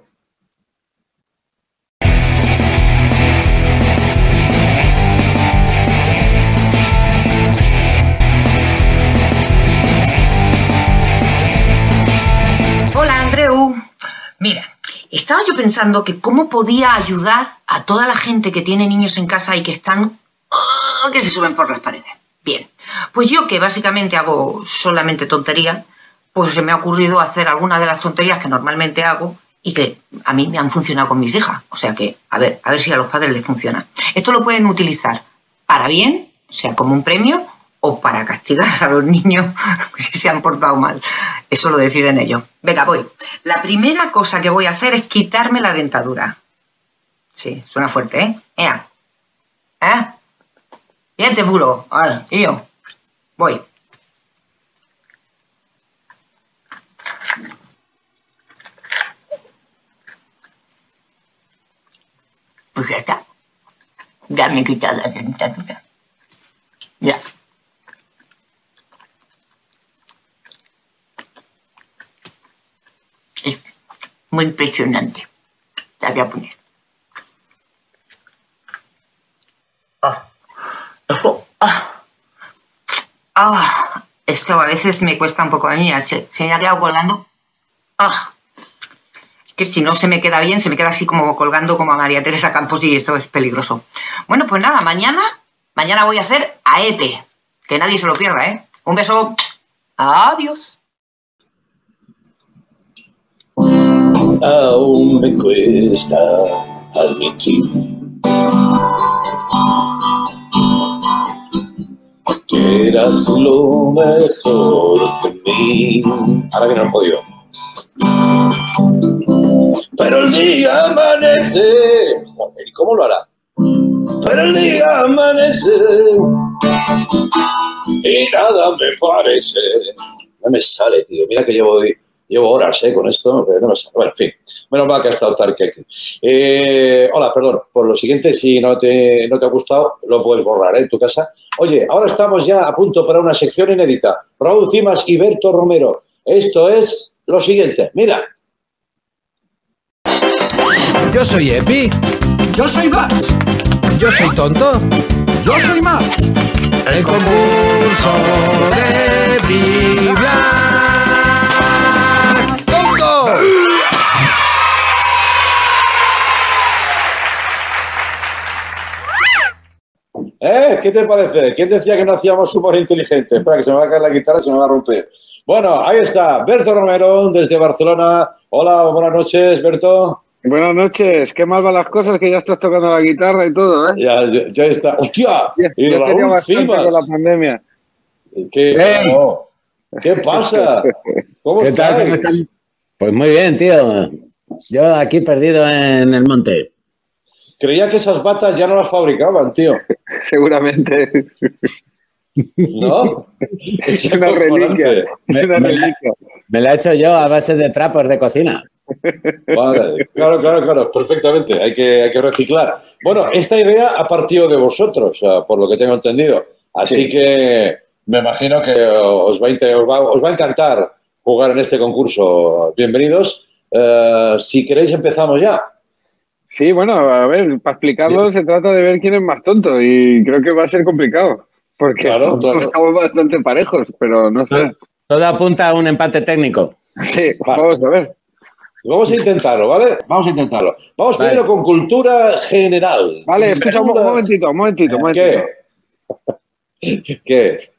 Hola, Andreu. Mira, estaba yo pensando que cómo podía ayudar a toda la gente que tiene niños en casa y que están ¡ah! que se suben por las paredes. Bien, pues yo que básicamente hago solamente tontería, pues se me ha ocurrido hacer alguna de las tonterías que normalmente hago y que a mí me han funcionado con mis hijas. O sea que, a ver, a ver si a los padres les funciona. Esto lo pueden utilizar para bien, o sea, como un premio, o para castigar a los niños si se han portado mal. Eso lo deciden ellos. Venga, voy. La primera cosa que voy a hacer es quitarme la dentadura. Sí, suena fuerte, ¿eh? Ea. ¿Eh? Diente puro. Vale, y yo. Voy. Pues ya está. Ya me he quitado la dentadura. Ya. Es muy impresionante. La voy. Ah. Ojo. Ah. Ah. Esto a veces me cuesta un poco a mí. Se, me ha quedado colgando. Ah. Que si no se me queda bien, se me queda así como colgando como a María Teresa Campos y esto es peligroso. Bueno, pues nada, mañana, mañana voy a hacer AEPE. Que nadie se lo pierda, ¿eh? Un beso. Adiós. aún me cuesta admitir eras lo mejor de mí. Ahora viene el jodido. Pero el día amanece. ¿y cómo lo hará? Pero el día amanece. Y nada me parece. No me sale, tío. Mira que llevo, llevo horas eh, con esto, sale. Bueno, en fin. Menos mal que ha estado Tarque aquí. Eh, hola, perdón. Por lo siguiente, si no te, no te ha gustado, lo puedes borrar ¿eh? en tu casa. Oye, ahora estamos ya a punto para una sección inédita. Raúl Cimas y Berto Romero. Esto es lo siguiente. Mira. Yo soy Epi. Yo soy Max. Yo soy tonto. Yo soy Max. El concurso de Biblia. ¿Eh? ¿Qué te parece? ¿Quién decía que no hacíamos humor inteligente? Espera, que se me va a caer la guitarra y se me va a romper. Bueno, ahí está, Berto Romero desde Barcelona. Hola, buenas noches, Berto. Buenas noches, qué mal van las cosas que ya estás tocando la guitarra y todo, ¿eh? Ya, ya, ya está. ¡Hostia! Ya, Y ya Raúl tenía bastante Cimas. con la pandemia. ¿Qué, ¡Ey! no. ¿Qué pasa? ¿Cómo ¿Qué tal? ¿Cómo están? Pues muy bien, tío. Yo aquí perdido en el monte. Creía que esas batas ya no las fabricaban, tío. Seguramente. ¿No? Es una reliquia. Es una Me- me la- reliquia. Me la he hecho yo a base de trapos de cocina. Vale, claro, claro, claro, perfectamente. Hay que, hay que reciclar. Bueno, esta idea ha partido de vosotros, por lo que tengo entendido. Así Sí. que me imagino que os va, a inter- os, va, os va a encantar jugar en este concurso. Bienvenidos. Eh, si queréis, empezamos ya. Sí, bueno, a ver, para explicarlo se trata de ver quién es más tonto y creo que va a ser complicado. Porque Claro, estamos, claro. estamos bastante parejos, pero no sé. Todo apunta a un empate técnico. Sí, vamos a ver. Vamos a intentarlo, ¿vale? Vamos a intentarlo. Vamos Vale. primero con cultura general. Vale, escucha un, mo- un momentito, un momentito, un momentito. ¿Qué? ¿Qué?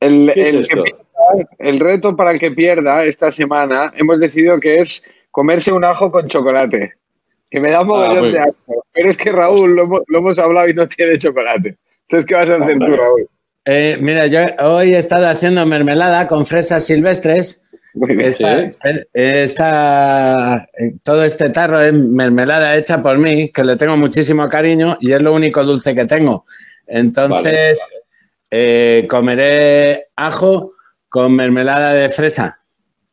El, ¿Qué es el que esto? pierda- el reto para el que pierda esta semana hemos decidido que es comerse un ajo con chocolate. Que me da mogollón Ah, de asco. Pero es que Raúl, lo, hemos- lo hemos hablado y no tiene chocolate. Entonces, ¿qué vas a hacer tú, Hombre. Raúl? Eh, mira, yo hoy he estado haciendo mermelada con fresas silvestres. Muy bien. Esta, eh, esta- eh, todo este tarro es mermelada hecha por mí, que le tengo muchísimo cariño y es lo único dulce que tengo. Entonces, eh, comeré ajo con mermelada de fresa.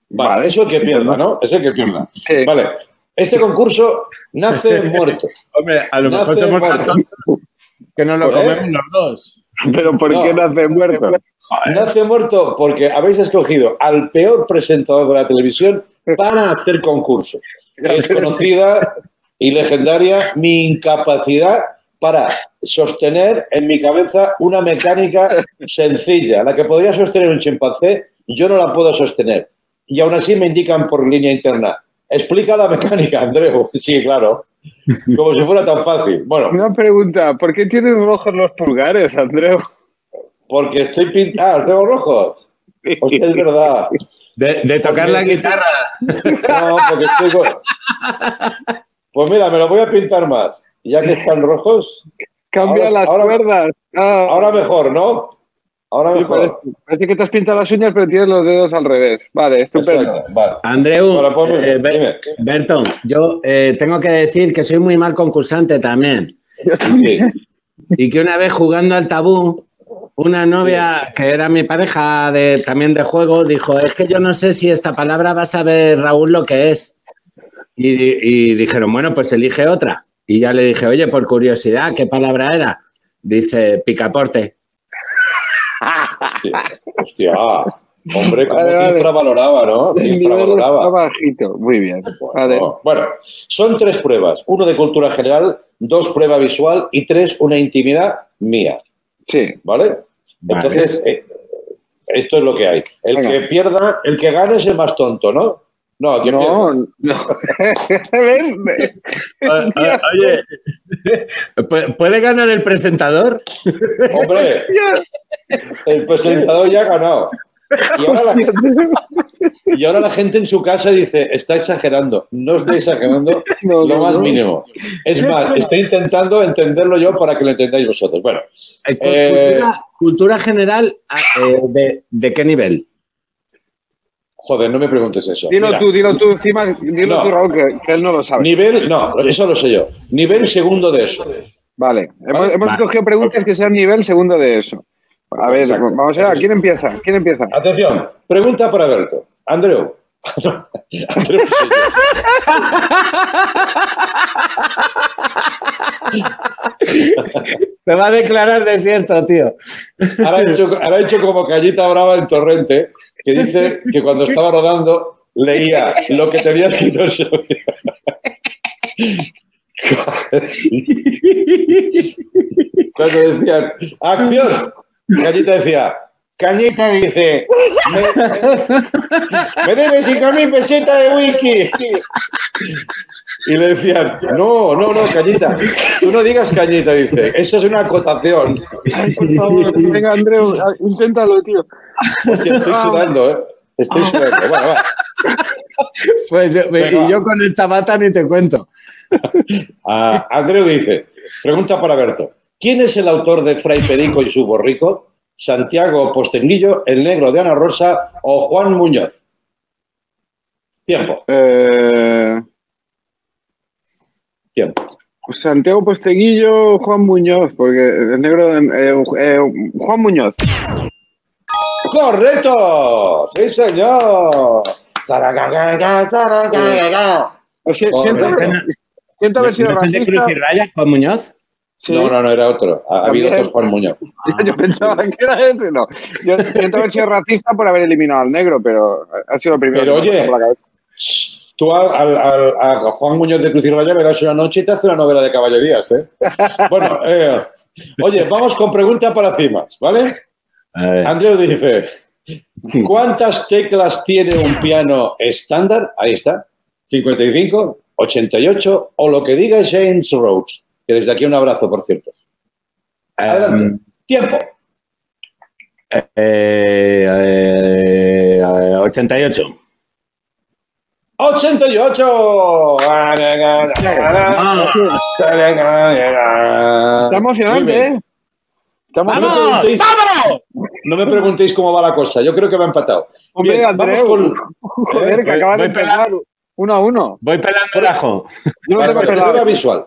Vale, eso es que pierda, ¿no? Es el que pierda. Vale. Este concurso nace muerto. Hombre, a lo mejor somos muerto. tan tontos que no lo ¿Por qué? comemos los dos. Pero ¿por No. qué nace muerto? Nace muerto porque habéis escogido al peor presentador de la televisión para hacer concursos. Es conocida y legendaria mi incapacidad para sostener en mi cabeza una mecánica sencilla, la que podría sostener un chimpancé, yo no la puedo sostener. Y aún así me indican por línea interna, Explica la mecánica, Andreu. Sí, claro. Como si fuera tan fácil. Bueno, Una pregunta, ¿por qué tienes rojos los pulgares, Andreu? porque estoy pintado, tengo rojos. Hostia, es verdad. De, de tocar la guitarra. No, porque estoy con- Pues mira, me lo voy a pintar más. Y Ya que están rojos. Cambia ahora- las ahora- cuerdas. Ah, Ahora mejor, ¿no? Ahora sí, mejor. parece, parece que te has pintado las uñas, pero tienes los dedos al revés. Vale, estupendo. Vale. Andreu, eh, Ber-. Berton, yo eh, tengo que decir que soy muy mal concursante también. Sí. Y que una vez jugando al tabú, una novia que era mi pareja de, también de juego dijo, es que yo no sé si esta palabra va a saber Raúl lo que es. Y, y dijeron, bueno, pues elige otra. Y ya le dije, oye, por curiosidad, ¿qué palabra era? Dice, picaporte. Hostia, hombre, cómo Vale, te vale. infravaloraba, ¿no? Está infravaloraba. bajito. Muy bien. Vale. Bueno, bueno, son tres pruebas. Uno de cultura general, dos prueba visual y tres una intimidad mía. Sí. ¿Vale? Vale. Entonces, eh, esto es lo que hay. El Venga. que pierda, el que gane es el más tonto, ¿no? No, pierda. No, no. ¿Ves? Oye, ¿pu- ¿puede ganar el presentador? Hombre, el presentador ya ha ganado. Y ahora, la, y ahora la gente en su casa dice, está exagerando. No estoy exagerando No, lo no, más no. mínimo. Es más, estoy intentando entenderlo yo para que lo entendáis vosotros. Bueno, Eh, Eh, cultura, cultura general, ah, eh, de, ¿de qué nivel? joder, no me preguntes eso. Dilo Mira, tú, dilo tú, encima, dilo No. tú, Raúl, que, que él no lo sabe. Nivel, no, eso lo sé yo. Nivel segundo de eso. Vale, hemos, Vale. hemos Vale. escogido preguntas que sean nivel segundo de eso. A ver, vamos a ver, ¿quién empieza? ¿Quién empieza? Atención, pregunta para Berto. Andreu. Andreu yo. Te va a declarar desierto, tío. Ahora ha hecho, ahora ha hecho como Callita Brava en Torrente, que dice que cuando estaba rodando leía lo que tenía escrito su Cuando decían, acción, Callita decía, Cañita dice, me, me debes cinco mil pesetas de whisky. Y le decían, no, no, no, Cañita, tú no digas Cañita, dice, eso es una acotación. Ay, por favor, venga, Andreu, inténtalo, tío. Hostia, estoy sudando, ¿eh? Estoy sudando. Bueno, va. Pues yo, Venga. y yo con esta bata ni te cuento. Ah, Andreu dice, pregunta para Berto, ¿quién es el autor de Fray Perico y su borrico? ¿Santiago Postenguillo, El Negro de Ana Rosa o Juan Muñoz? Tiempo, Eh, tiempo. Santiago Posteguillo, Juan Muñoz, porque el negro. de- eh, eh, Juan Muñoz. ¡Correcto! ¡Sí, señor! Siento, siento haber sido ¿No es el de racista. Cruz y Raya, Juan Muñoz? Sí. No, no, no, era otro. Ha, ha habido otro Juan Muñoz. Yo pensaba que era ese, no. Yo siento haber sido racista por haber eliminado al negro, pero ha sido lo primero. Pero que oye, pasó por la cabeza. Tú al, al- al- a Juan Muñoz de Cruz y Raya le das una noche y te hace una novela de caballerías, ¿eh? Bueno, eh, oye, vamos con pregunta para cimas, ¿vale? Andreu dice, ¿cuántas teclas tiene un piano estándar? Ahí está, 55, 88 o lo que diga James Rhodes, que desde aquí un abrazo, por cierto. Adelante. Em, Tiempo. eh, eh, eh, 88. 88. Está emocionante. ¿eh? Está No me, preguntéis, no me preguntéis cómo va la cosa. Yo creo que va empatado. Hombre, Bien, vamos Andreu. con Joder, que acabas de empezar. Uno a uno. Voy pelando el ajo. Yo no Vale, tengo pelado. visual.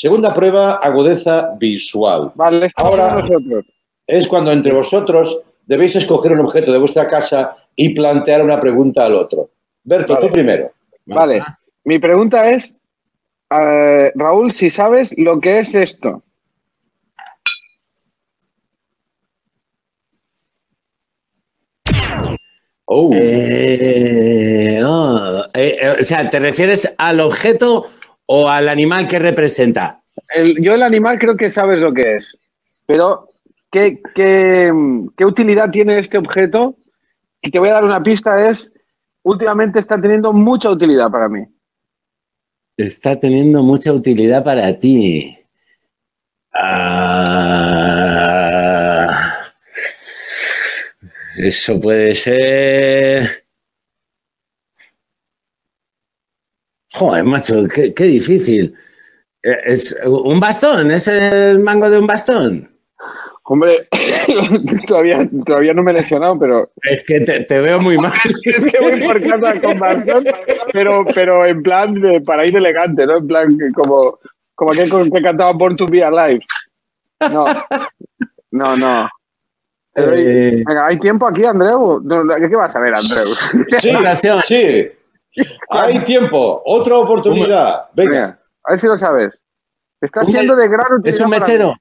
Segunda prueba, agudeza visual. Vale, Ahora- nosotros. Es cuando entre vosotros debéis escoger un objeto de vuestra casa y plantear una pregunta al otro. Berto, Vale. tú primero. Vale. Mi pregunta es, eh, Raúl, si sabes lo que es esto. Oh, Eh, no, eh, eh, o sea, ¿te refieres al objeto o al animal que representa? El- yo el animal creo que sabes lo que es, pero ¿qué, qué, qué utilidad tiene este objeto? Y te voy a dar una pista, es últimamente está teniendo mucha utilidad para mí. Está teniendo mucha utilidad para ti. Ah, eso puede ser. Joder, macho, qué, qué difícil. Eh, ¿Es un bastón? ¿Es el mango de un bastón? Hombre, todavía, todavía no me he lesionado, pero. Es que te, te veo muy mal. Es que, es que voy por casa con bastón, pero, pero en plan de, para ir elegante, ¿no? En plan como, como aquel que cantaba Born to Be Alive. No, no, no. Eh. Venga, ¿hay tiempo aquí, Andreu? No, no, ¿Qué vas a ver, Andreu? Sí, sí. Hay tiempo. Otra oportunidad. Venga. A ver si lo sabes. Está siendo de gran utilidad. Es un para mechero.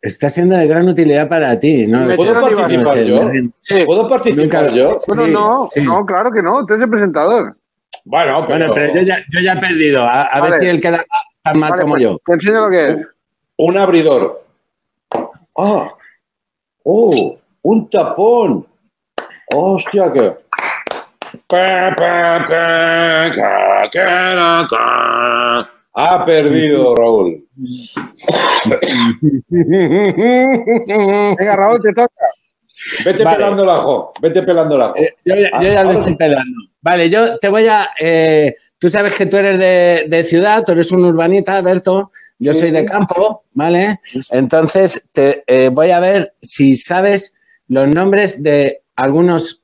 Está siendo de gran utilidad para ti, ¿no? ¿Puedo No participar sé, yo? no- ¿Puedo participar Nunca- yo? Bueno, Sí, no, sí. no, claro que no. Tú eres el presentador. Bueno, Bueno, pero yo ya, yo ya he perdido. A, a Vale. ver si él queda tan mal Vale, como pues, yo. Te enseño lo que es. Un abridor. Ah. Oh, un tapón. Hostia, que. Pa, pa, pa, ca, ca, ca. Ha perdido, Raúl. Venga, Raúl, te toca. Vete Vale. pelando el ajo. Vete pelando el ajo. Eh, yo, ya- yo ya lo estoy pelando. Vale, yo te voy a. eh, tú sabes que tú eres de, de ciudad, tú eres un urbanita, Berto. Yo soy de campo, ¿vale? Entonces te eh, voy a ver si sabes los nombres de algunos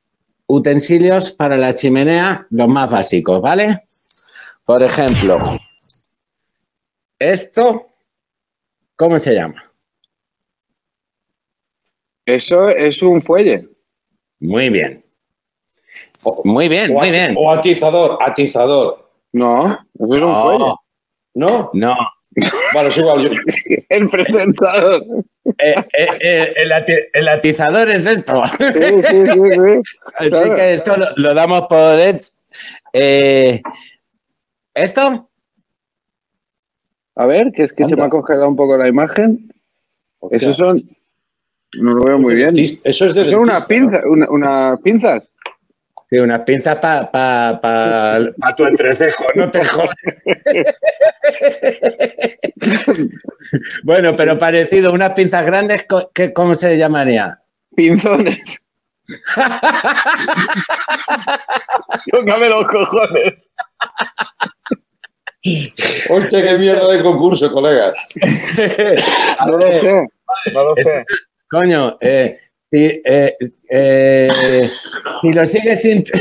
utensilios para la chimenea, los más básicos, ¿vale? Por ejemplo, esto, ¿cómo se llama? Eso es un fuelle. Muy bien. Muy bien, muy bien. O atizador, atizador. No, eso es un No. fuelle. ¿No? No. Vale, es igual. yo- El presentador. Eh, eh, eh, el, ati- el atizador es esto. Sí, sí, sí, sí. Así Claro. que esto lo, lo damos por hecho. Eh, ¿Esto? A ver, que es que se me ha congelado un poco la imagen. Esos son. No lo veo muy bien. Eso es de Son unas dentista, pinzas. Una, unas pinzas. Sí, unas pinzas para pa, pa, pa tu entrecejo, no te jodas. bueno, pero parecido, unas pinzas grandes, co- ¿qué- ¿cómo se llamaría? Pinzones. Tócame los cojones. Hostia, qué mierda de concurso, colegas. No lo sé. No lo sé. Coño, eh, si, eh, eh, si lo sigues sin...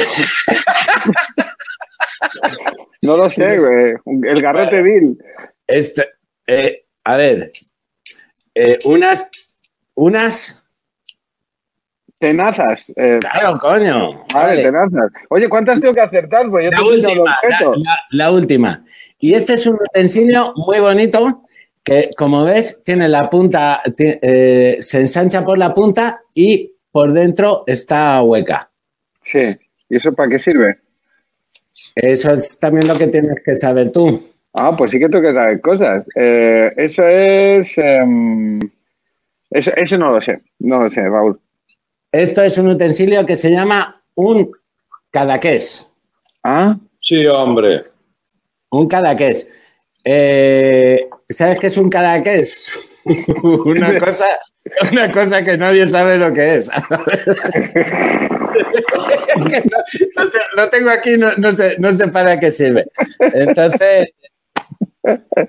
No lo sé, güey. El garrote vil. Este, eh, a ver, eh, unas, unas, Tenazas. eh, claro, coño. vale, vale. tenazas. Oye, ¿cuántas tengo que acertar? Pues yo La te he última, la, objeto. la- la última. Y este es un utensilio muy bonito que, como ves, tiene la punta, eh, se ensancha por la punta y por dentro está hueca. Sí. ¿Y eso para qué sirve? Eso es también lo que tienes que saber tú. Ah, pues sí que tengo que saber cosas. Eh, eso es. em, eso, eso no lo sé. No lo sé, Raúl. Esto es un utensilio que se llama un cadaqués. Ah, Sí, hombre. Un cadaqués. Eh, ¿Sabes qué es un cadaqués? una, cosa, una cosa que nadie sabe lo que es. Que no, lo tengo aquí, no, no sé, no sé para qué sirve. Entonces,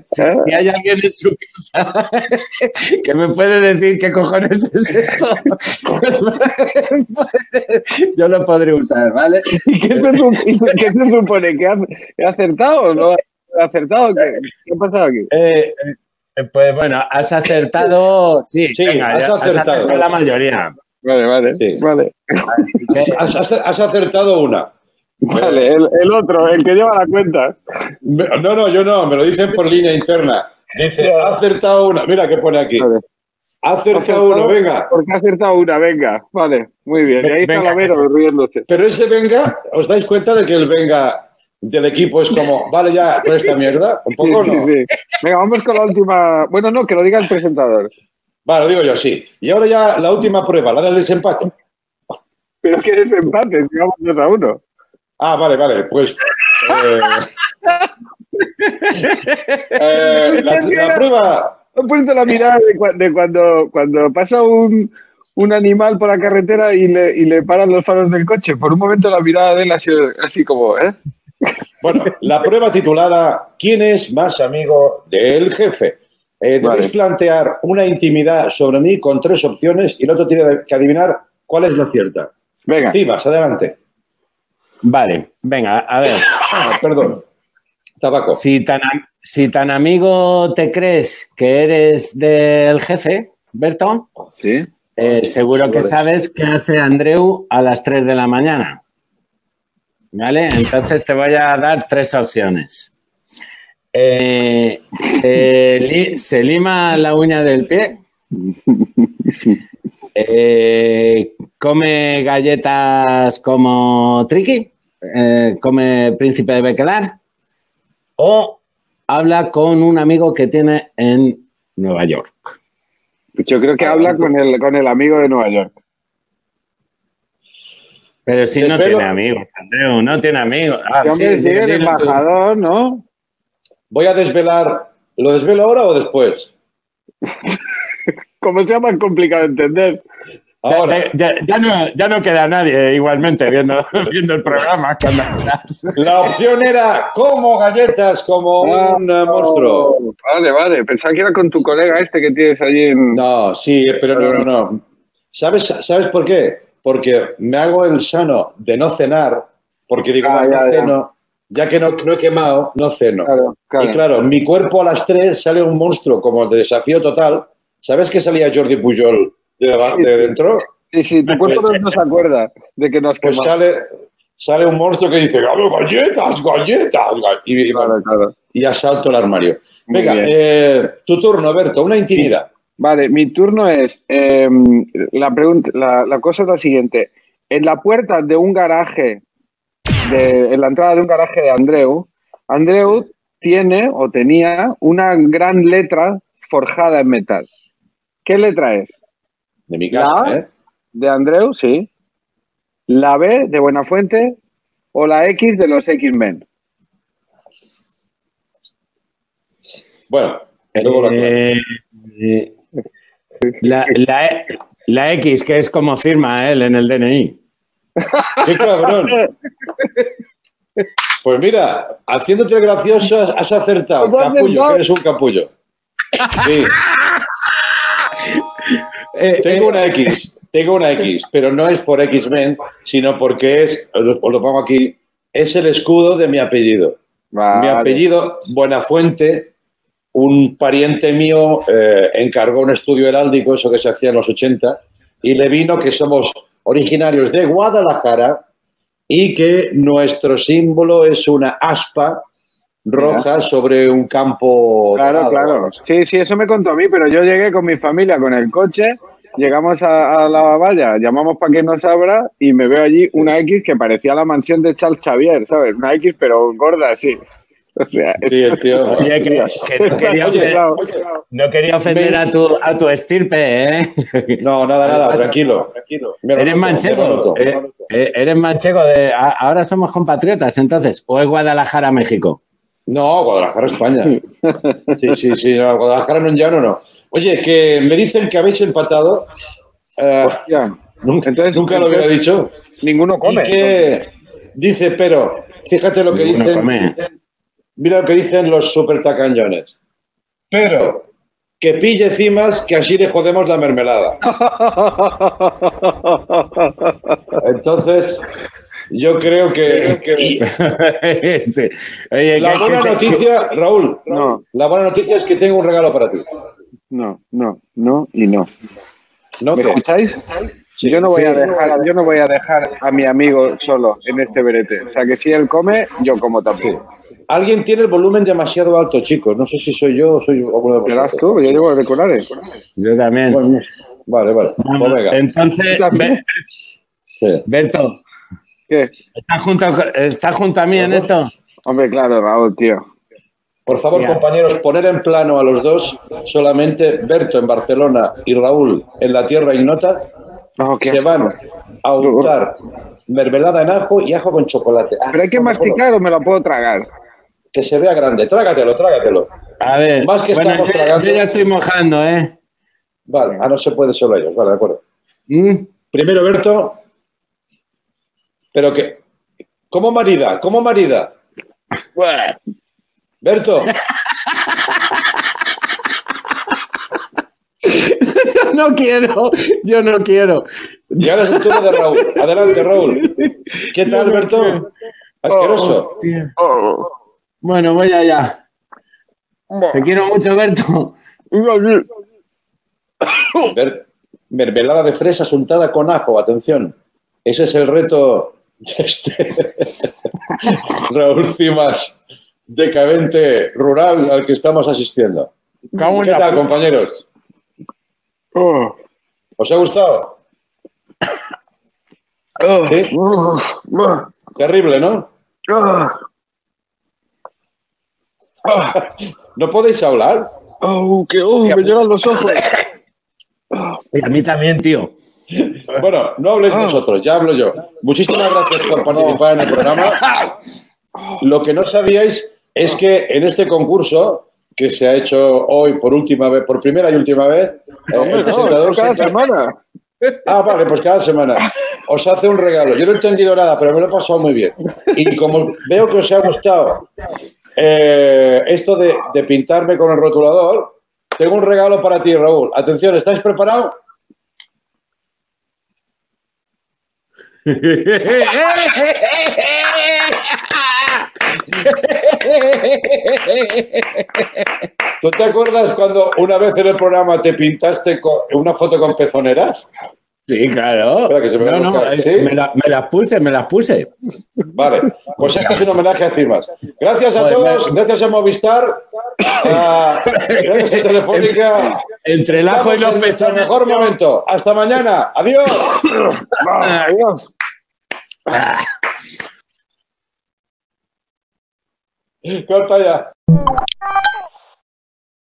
si, hay alguien en su casa que me puede decir qué cojones es esto, yo lo podré usar, ¿vale? ¿Y qué se, sup- qué supone? ¿Que ha- acertado o no acertado? ¿Qué, qué ha pasado aquí? Eh, eh, pues bueno, has acertado, sí, Sí, venga, has ya- acertado. la mayoría. Vale, vale. Sí. Vale, Has, has- has acertado una. vale el, el otro, el que lleva la cuenta. No, no, yo no, me lo dicen por línea interna. Dice, ha acertado una. Mira qué pone aquí. Vale. Ha acertado una, venga. Porque ha acertado una, venga. Vale, muy bien. Y ahí está Venga, la Vero riéndose. Pero ese venga, ¿os dais cuenta de que el venga del equipo es como, vale ya, por esta mierda? Un poco sí, no. sí. Venga, vamos con la última. Bueno, no, que lo diga el presentador. Vale, lo digo yo, sí. Y ahora ya la última prueba, la del desempate. Pero que desempate, si vamos 2 a 1. Ah, vale, vale, pues. eh, eh, la, la prueba. He puesto la mirada de, cua- de cuando, cuando pasa un, un animal por la carretera y le, y le paran los faros del coche. Por un momento la mirada de él ha sido así como, ¿eh? Bueno, la prueba titulada ¿Quién es más amigo del jefe? Eh, debéis Vale. plantear una intimidad sobre mí con tres opciones y el otro tiene que adivinar cuál es la cierta. Venga. Cibas, adelante. Vale, venga, a ver. Ah, perdón. Tabaco. Si tan, si tan amigo te crees que eres del jefe, Berto, Sí. eh, seguro que sabes qué hace Andreu a las 3 de la mañana. ¿Vale? Entonces te voy a dar tres opciones. Eh, se, li- se lima la uña del pie. Eh, come galletas como Triki. Eh, come príncipe de Bequelar. O habla con un amigo que tiene en Nueva York. Yo creo que habla con el, con el amigo de Nueva York. Pero si no tiene amigos, Andreu, no tiene amigos. Ah, Sí, sí, el tú. embajador, ¿no? Voy a desvelar. ¿Lo desvelo ahora o después? Como sea más complicado de entender. Ahora. Ya, ya- ya no, ya no queda nadie igualmente viendo, viendo el programa. La opción era como galletas, como un eh, monstruo. Vale, vale. Pensaba que era con tu colega este que tienes allí en. No, sí, pero no, no, no. ¿Sabes, ¿Sabes por qué? Porque me hago el sano de no cenar, porque digo, Ah, "Ah, no ya, ceno, ya que no, no he quemado, no ceno. Claro, claro. Y claro, mi cuerpo a las 3 sale un monstruo como de desafío total. ¿Sabes que salía Jordi Pujol de, dentro? Sí, sí, tu cuerpo no, se acuerda de que nos Pues sale, sale un monstruo que dice, "Claro, galletas, galletas. ga-". Y, y- Claro, claro. y asalto el armario. Venga, eh, tu turno, Berto, una intimidad. Vale, mi turno es. eh, la, pregunta, la, la cosa es la siguiente. En la puerta de un garaje, de, en la entrada de un garaje de Andreu, Andreu tiene o tenía una gran letra forjada en metal. ¿Qué letra es? De mi casa, La ¿eh? de Andreu, sí. La B de Buenafuente o la X de los X-Men. Bueno, luego lo. Eh, eh, la, la E- la X, que es como firma él en el DNI. ¡Qué cabrón! Pues mira, haciéndote el gracioso has- acertado. Has Capullo, que eres un capullo. Sí, Eh, tengo una X, tengo una X, pero no es por X-Men, sino porque es, os lo, os lo pongo aquí, es el escudo de mi apellido. Vale. Mi apellido, Buenafuente, un pariente mío eh, encargó un estudio heráldico, eso que se hacía en los 80, y le vino que somos originarios de Guadalajara y que nuestro símbolo es una aspa roja sobre un campo. Claro, dorado. claro. Sí, sí, eso me contó a mí, pero yo llegué con mi familia con el coche, llegamos a, a la valla, llamamos para que nos abra y me veo allí una X que parecía la mansión de Charles Xavier, ¿sabes? Una X pero gorda, sí. O sea, Sí, eso- el tío. Oye, que, que no quería ofender, Claro. no quería ofender a, tu, a tu estirpe, ¿eh? No, nada, nada, tranquilo. Eres noto, manchego. noto. eh, eh, eres manchego de. a- ahora somos compatriotas, entonces. ¿O es Guadalajara, México? No, Guadalajara, España. Sí, sí, sí, no, Guadalajara no llano, no. Oye, que me dicen que habéis empatado. Eh, nunca Entonces- nunca lo hubiera dicho. Ninguno come. Y que dice, pero, fíjate lo que Ninguno dicen. come. Mira lo que dicen los super tacañones. Pero, que pille cimas, que así le jodemos la mermelada. Entonces, yo creo que, que Sí. Oye, la que- buena que- noticia, Raúl, No. la buena noticia es que tengo un regalo para ti. No, no, no y no. ¿No? ¿Me escucháis? Yo no voy sí. a dejar, yo no voy a dejar a mi amigo solo en este berete. O sea que si él come, yo como tampoco. Alguien tiene el volumen demasiado alto, chicos. No sé si soy yo o soy alguno de vosotros. tú, yo llevo auriculares. Yo también. Bueno, vale, vale. Pues venga. Entonces, ¿Tú también? Sí. Berto, ¿Qué? ¿estás junto, ¿estás junto a mí en esto? Hombre, claro, Raúl, tío. Por favor, compañeros, poner en plano a los dos, solamente Berto en Barcelona y Raúl en la tierra ignota. Se asco. van a untar mermelada en ajo y ajo con chocolate. Ah, ¿Pero hay que masticar o me la puedo tragar? Que se vea grande. Trágatelo, trágatelo. A ver, Más que bueno, estamos yo, tragando. yo ya estoy mojando, ¿eh? Vale, ah, no se puede solo ellos. Vale, de acuerdo. ¿Mm? Primero, Berto. Pero que. ¿Cómo marida? ¿Cómo marida? Berto. no quiero, yo no quiero. Y ahora es el turno de Raúl. Adelante, Raúl. ¿Qué tal, Berto? Asqueroso. Hostia. Bueno, voy allá. Te quiero mucho, Berto. Ver- mermelada de fresas untada con ajo, atención. Ese es el reto de este Raúl Cimas, decadente rural al que estamos asistiendo. ¿Qué tal, puta. Compañeros? ¿Os ha gustado? ¿Sí? Terrible, ¿no? ¿No podéis hablar? Oh, que oh, me lloran los ojos. Y a mí también, tío. Bueno, no habléis vosotros, ya hablo yo. Muchísimas gracias por participar en el programa. Lo que no sabíais es que en este concurso que se ha hecho hoy por última vez, por primera y última vez, eh, Hombre, el no, presentador cada se- semana. Ah, vale, pues cada semana os hace un regalo. Yo no he entendido nada, pero me lo he pasado muy bien. Y como veo que os ha gustado eh, esto de, de pintarme con el rotulador, tengo un regalo para ti, Raúl. Atención, ¿estáis preparados? ¿Tú te acuerdas cuando una vez en el programa te pintaste con una foto con pezoneras? Sí, claro. Espera, que se me va No, a no, buscar. ¿Sí? me, la- me las puse, me las puse. Vale, pues este es un homenaje a Cimas. Gracias a Joder, todos, gracias a Movistar, a- gracias a Telefónica. Entre el ajo y los pezones. mejor momento. Hasta mañana. Adiós. Adiós. Corta ya.